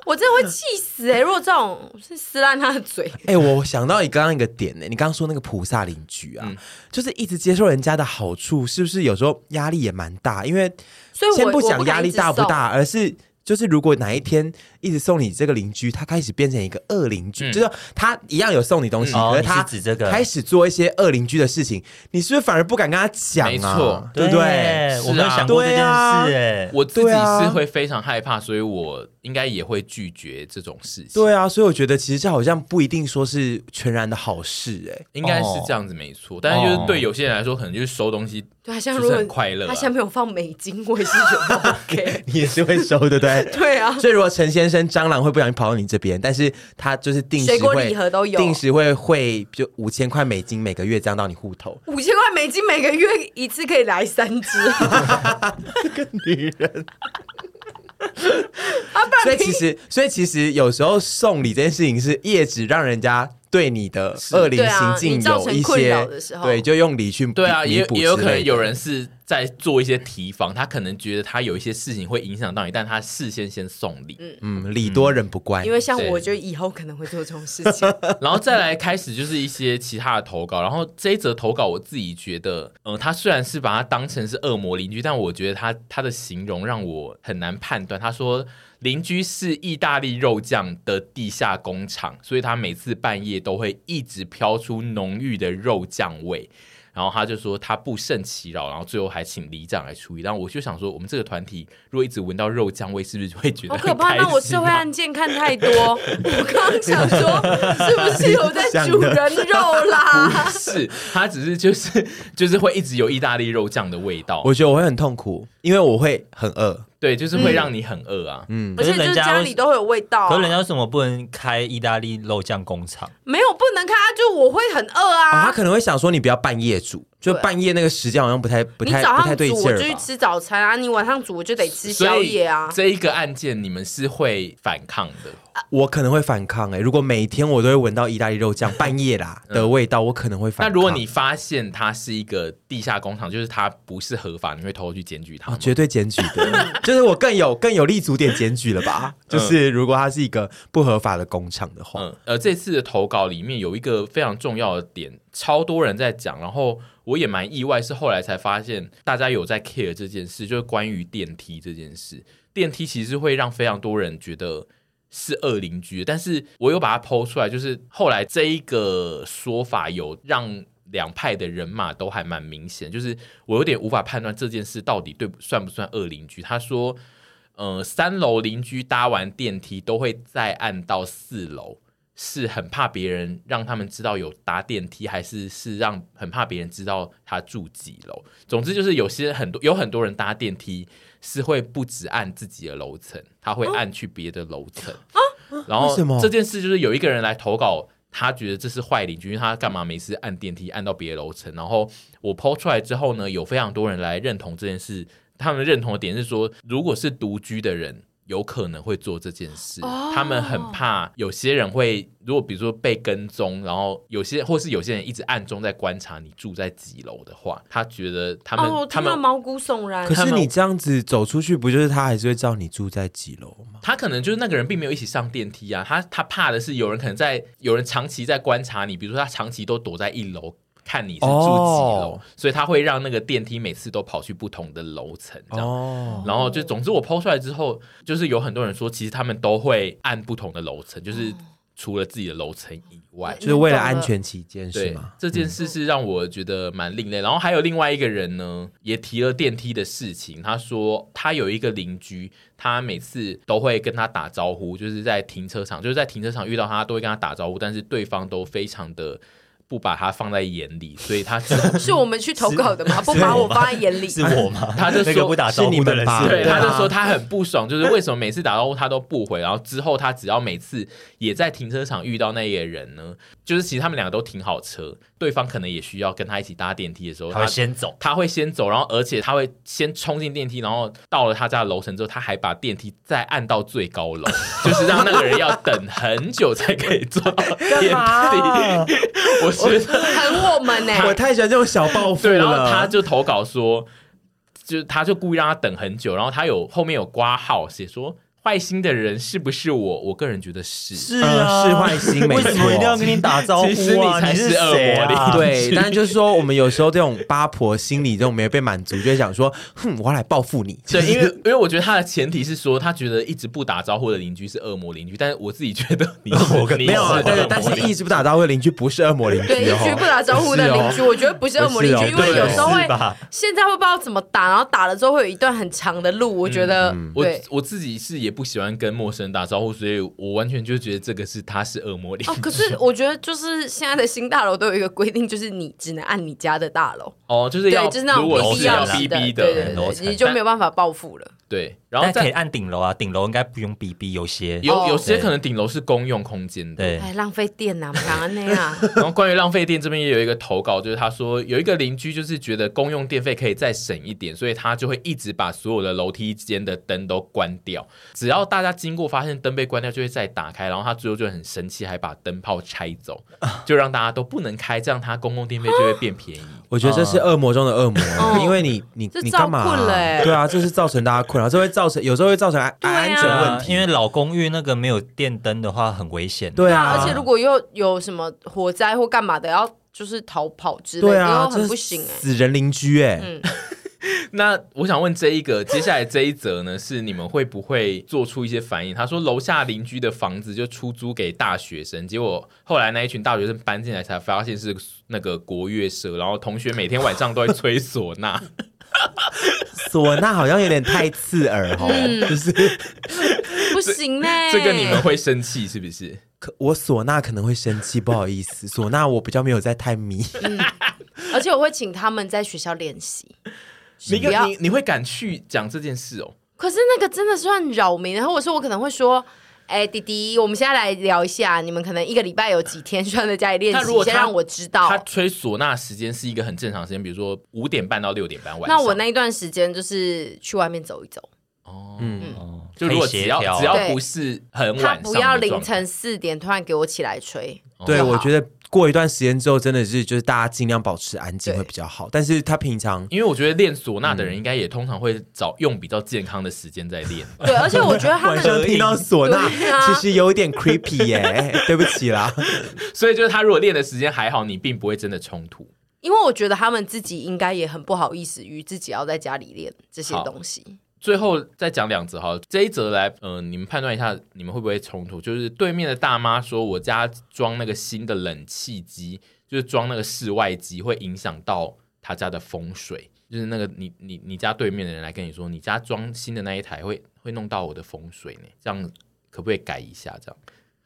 我真的会气死哎、欸！如果这种是撕烂他的嘴，哎、欸，我想到你刚刚一个点呢、欸，你刚刚说那个菩萨邻居啊，嗯、就是一直接受人家的好处，是不是有时候压力也蛮大？因为所以先不讲压力大不大，而是。就是如果哪一天一直送你这个邻居，他开始变成一个恶邻居，嗯、就是他一样有送你东西，嗯、可是他指这个开始做一些恶邻居的事情，你是不是反而不敢跟他讲啊？没错，对不对？对我没有想过这件事，哎、啊，我自己是会非常害怕，所以我应该也会拒绝这种事情。对啊，所以我觉得其实这好像不一定说是全然的好事，哎，应该是这样子没错。但是就是对有些人来说，可能就是收东西。对，像如果很快乐、啊，他下面有放美金，我也是觉得 OK，你也是会收，对不对？对啊。所以如果陈先生蟑螂会不小心跑到你这边，但是他就是定时会，水果礼盒都有，定时会会就五千块美金每个月这样到你户头。五千块美金每个月一次可以来三只，这个女人。所以其实，所以其实有时候送礼这件事情是叶子让人家。对你的恶灵行径有一些，对，就用礼去对啊，也也有可能有人是在做一些提防，他可能觉得他有一些事情会影响到你，但他事先先送礼，嗯，礼多人不怪，因为像我就以后可能会做这种事情，然后再来开始就是一些其他的投稿，然后这一则投稿我自己觉得，嗯，他虽然是把他当成是恶魔邻居，但我觉得他他的形容让我很难判断，他说。邻居是意大利肉酱的地下工厂，所以他每次半夜都会一直飘出浓郁的肉酱味。然后他就说他不胜其扰，然后最后还请里长来处理。然后我就想说，我们这个团体如果一直闻到肉酱味，是不是会觉得 好可怕？那我社会案件看太多，我刚刚想说是不是有在煮人肉啦？不是，他只是就是就是会一直有意大利肉酱的味道。我觉得我会很痛苦，因为我会很饿。对，就是会让你很饿啊。嗯，而且就是家里都会有味道啊。可是人家为什么不能开意大利肉酱工厂？没有不能开，就我会很饿啊。他可能会想说，你不要半夜煮，就半夜那个时间好像不太不太不太对劲儿。我就去吃早餐啊，你晚上煮我就得吃宵夜啊。这一个案件你们是会反抗的？我可能会反抗哎，如果每天我都会闻到意大利肉酱半夜啦的味道，我可能会反抗。那如果你发现它是一个地下工厂，就是它不是合法，你会偷偷去检举它？绝对检举的，就是我更有更有立足点检举了吧？就是如果它是一个不合法的工厂的话，嗯，呃，这次的投稿里面有一个非常重要的点，超多人在讲，然后我也蛮意外，是后来才发现大家有在 care 这件事，就是关于电梯这件事，电梯其实会让非常多人觉得。是恶邻居，但是我又把它抛出来，就是后来这一个说法有让两派的人马都还蛮明显，就是我有点无法判断这件事到底对算不算恶邻居。他说，呃，三楼邻居搭完电梯都会再按到四楼，是很怕别人让他们知道有搭电梯，还是是让很怕别人知道他住几楼？总之就是有些很多有很多人搭电梯。是会不只按自己的楼层，他会按去别的楼层。啊、然后这件事就是有一个人来投稿，他觉得这是坏邻居，因为他干嘛每次按电梯按到别的楼层？然后我 po 出来之后呢，有非常多人来认同这件事。他们认同的点是说，如果是独居的人。有可能会做这件事，oh. 他们很怕有些人会，如果比如说被跟踪，然后有些或是有些人一直暗中在观察你住在几楼的话，他觉得他们、oh, 他们毛骨悚然。可是你这样子走出去，不就是他还是会知道你住在几楼吗？他可能就是那个人并没有一起上电梯啊，他他怕的是有人可能在有人长期在观察你，比如说他长期都躲在一楼。看你是住几楼，oh. 所以他会让那个电梯每次都跑去不同的楼层，这样。Oh. 然后就总之我 po 出来之后，就是有很多人说，其实他们都会按不同的楼层，就是除了自己的楼层以外，oh. 就是为了安全起见，是吗？这件事是让我觉得蛮另类。然后还有另外一个人呢，也提了电梯的事情。他说他有一个邻居，他每次都会跟他打招呼，就是在停车场，就是在停车场遇到他都会跟他打招呼，但是对方都非常的。不把他放在眼里，所以他是我们去投稿的吗？不把我放在眼里，是我吗？他就说那个不打招呼的人是你们吧。对，他就说他很不爽，就是为什么每次打招呼他都不回，然后之后他只要每次也在停车场遇到那个人呢，就是其实他们两个都停好车，对方可能也需要跟他一起搭电梯的时候，他会先走，他会先走，然后而且他会先冲进电梯，然后到了他家的楼层之后，他还把电梯再按到最高楼，就是让那个人要等很久才可以坐到电梯。我觉得很我们呢、我太喜欢这种小报复对，然后。他就投稿说，就他就故意让他等很久，然后他有后面有挂号写说。坏心的人是不是我？我个人觉得是，是嗯啊，是坏心没错。为什么一定要跟你打招呼啊？其实你才是是恶谁啊？魔对，但就是说，我们有时候这种八婆心理这种没有被满足，就会想说，哼，我要来报复你。对，因为因为我觉得他的前提是说，他觉得一直不打招呼的邻居是恶魔邻居，但是我自己觉得你恶魔跟你没有啊，对，但是一直不打招呼的邻居不是恶魔邻居对，一直，不打招呼的邻居，我觉得不是恶魔邻居，哦因为有时候会现在会不知道怎么打，然后打了之后会有一段很长的路，我觉得我。我自己是也不喜欢跟陌生人打招呼，所以我完全就觉得这个是他是恶魔脸。哦，可是 我觉得就是现在的新大楼都有一个规定，就是你只能按你家的大楼，哦，就是要对，就是那种如果必是要逼逼的，对对对，你就没有办法报复了。对，然后但可以按顶楼啊，顶楼应该不用 BB，有些有有哦些可能顶楼是公用空间的。对哎，浪费电呐，不然那样。然后关于浪费电这边也有一个投稿，就是他说有一个邻居就是觉得公用电费可以再省一点，所以他就会一直把所有的楼梯间的灯都关掉。只要大家经过发现灯被关掉，就会再打开。然后他最后就很生气，还把灯泡拆走，就让大家都不能开，这样他公共电费就会变便宜。我觉得这是恶魔中的恶魔，哦。因为你你你干嘛困了欸。对啊，这是造成大家困扰，这会造成有时候会造成安啊。安全对问题，啊因为老公寓那个没有电灯的话很危险。对啊，而且如果又有什么火灾或干嘛的，要就是逃跑之类的，对啊，又很不行哎。死人邻居哎，嗯，那我想问这一个，接下来这一则呢，是你们会不会做出一些反应？他说楼下邻居的房子就出租给大学生，结果后来那一群大学生搬进来才发现是那个国乐社，然后同学每天晚上都在吹唢呐。唢呐好像有点太刺耳哦，嗯就是不行呢。这个你们会生气是不是？可我唢呐可能会生气，不好意思，唢呐我比较没有在太迷，而且我会请他们在学校练习。你你你会敢去讲这件事哦？可是那个真的算扰民，然后我说我可能会说，哎、弟弟，我们现在来聊一下，你们可能一个礼拜有几天需要在家里练习，那如果先让我知道他。吹唢呐时间是一个很正常的时间，比如说五点半到六点半晚上。那我那一段时间就是去外面走一走，哦，嗯，哦，就如果只要只要不是很晚不要凌晨四点突然给我起来吹。对，我觉得过一段时间之后，真的是就是大家尽量保持安静对会比较好，但是他平常因为我觉得练唢呐的人应该也通常会找用比较健康的时间在练。对，而且我觉得他 晚们上听到唢呐，其实有一点 creepy 耶，对不起啦。所以就是他如果练的时间还好，你并不会真的冲突。因为我觉得他们自己应该也很不好意思于自己要在家里练这些东西。最后再讲两则哈，这一则来，嗯，你们判断一下，你们会不会冲突？就是对面的大妈说，我家装那个新的冷气机，就是装那个室外机，会影响到他家的风水。就是那个你你你家对面的人来跟你说，你家装新的那一台会会弄到我的风水呢，这样可不可以改一下？这样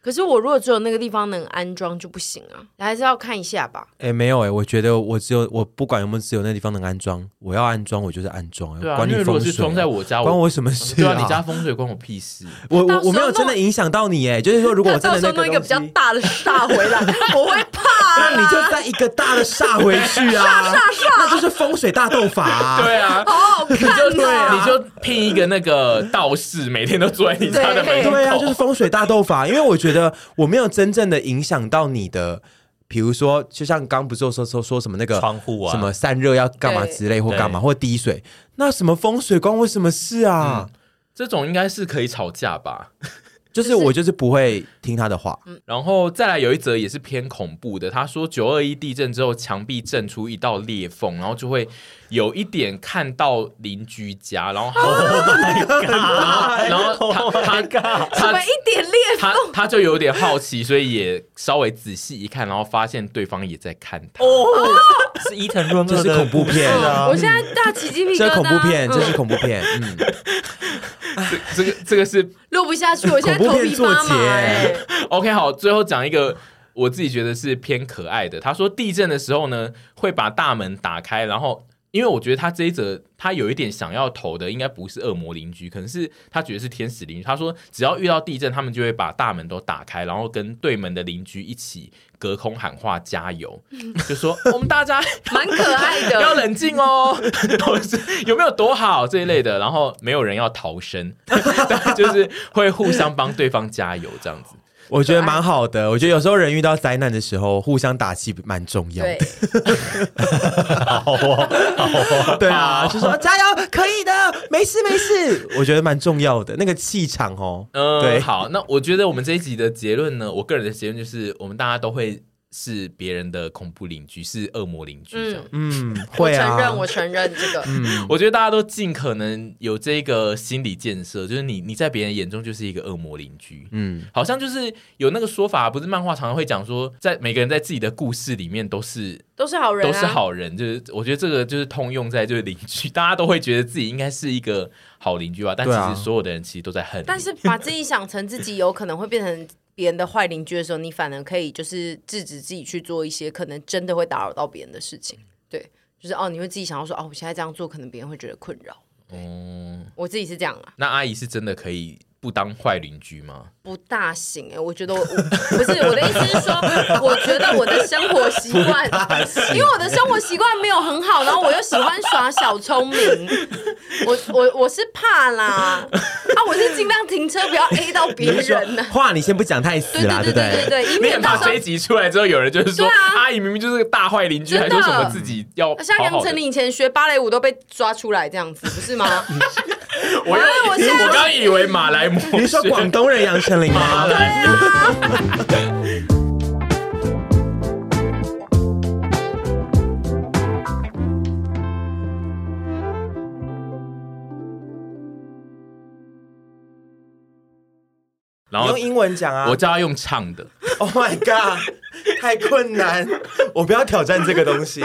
可是我如果只有那个地方能安装就不行啊，还是要看一下吧。哎，没有哎，我觉得我只有我不管有没有只有那地方能安装，我要安装我就是安装，对啊，管你因为如果是风水装在我家，关我什么事对啊，你家风水关我屁事。我我我没有真的影响到你哎，就是说如果我真的那 到时候弄一个比较大的煞回来，我会怕、啊。那你就再一个大的煞回去啊，煞煞煞那就是风水大斗法啊。对啊，好好看、对，你就聘一个那个道士，每天都坐在你家的门口。对啊，就是风水大斗法。因为我觉得我没有真正的影响到你的，比如说，就像刚不是说说说什么那个窗户啊什么散热要干嘛之类或干嘛或滴水，那什么风水关我什么事啊？这种应该是可以吵架吧？就是我就是不会听他的话。然后再来有一则也是偏恐怖的，他说九二一地震之后墙壁震出一道裂缝，然后就会有一点看到邻居家，然后 然后他他他一点裂他他就有点好奇，所以也稍微仔细一看，然后发现对方也在看他。哦，是伊藤润这是二的恐怖片啊。我现在大起鸡皮疙瘩。这是恐怖片，嗯这是恐怖片。嗯，这 这个这个是录不下去，我现在头皮发麻、欸。OK 好，最后讲一个。我自己觉得是偏可爱的。他说地震的时候呢，会把大门打开，然后。因为我觉得他这一则，他有一点想要投的，应该不是恶魔邻居，可能是他觉得是天使邻居。他说，只要遇到地震，他们就会把大门都打开，然后跟对门的邻居一起隔空喊话加油，就说我们大家 蛮可爱的，要冷静哦，有没有躲好这一类的，然后没有人要逃生，就是会互相帮对方加油这样子。我觉得蛮好的，我觉得有时候人遇到灾难的时候，互相打气蛮重要的。好哦，好哦，对啊，就说加油，可以的，没事没事。我觉得蛮重要的，那个气场哦。嗯，对，好，那我觉得我们这一集的结论呢，我个人的结论就是，我们大家都会。是别人的恐怖邻居，是恶魔邻居这样。嗯，会啊，我承认，我承认这个。嗯，我觉得大家都尽可能有这个心理建设，就是你你在别人眼中就是一个恶魔邻居。嗯，好像就是有那个说法，不是漫画常常会讲说，在每个人在自己的故事里面都是都是好人，都是好人。就是我觉得这个就是通用在就是邻居，大家都会觉得自己应该是一个好邻居吧。但其实所有的人其实都在恨。但是把自己想成自己有可能会变成。别人的坏邻居的时候，你反而可以就是制止自己去做一些可能真的会打扰到别人的事情。对，就是哦，你会自己想要说哦，我现在这样做，可能别人会觉得困扰。嗯，我自己是这样啊。那阿姨是真的可以不当坏邻居吗？不大行哎、欸，我觉得我，我不是我的意思是说，我觉得我的生活习惯，因为我的生活习惯没有很好，然后我又喜欢耍小聪明，我我我是怕啦，啊，我是尽量停车不要 A 到别人呢。话你先不讲太死啦，对不对？对对对，以免到这一集出来之后，有人就是说，啊，阿姨明明就是个大坏邻居，还说什么自己要好好。像杨丞琳以前学芭蕾舞都被抓出来这样子，不是吗？我我我刚以为马来模，你说广东人杨丞琳。马来啊！然后用英文讲啊，我叫他用唱的。Oh my god，太困难，我不要挑战这个东西。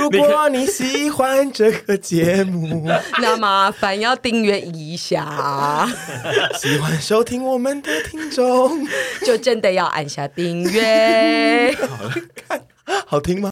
如果你喜欢这个节目，那麻烦要订阅一下。喜欢收听我们的听众，就真的要按下订阅。好看，好听吗？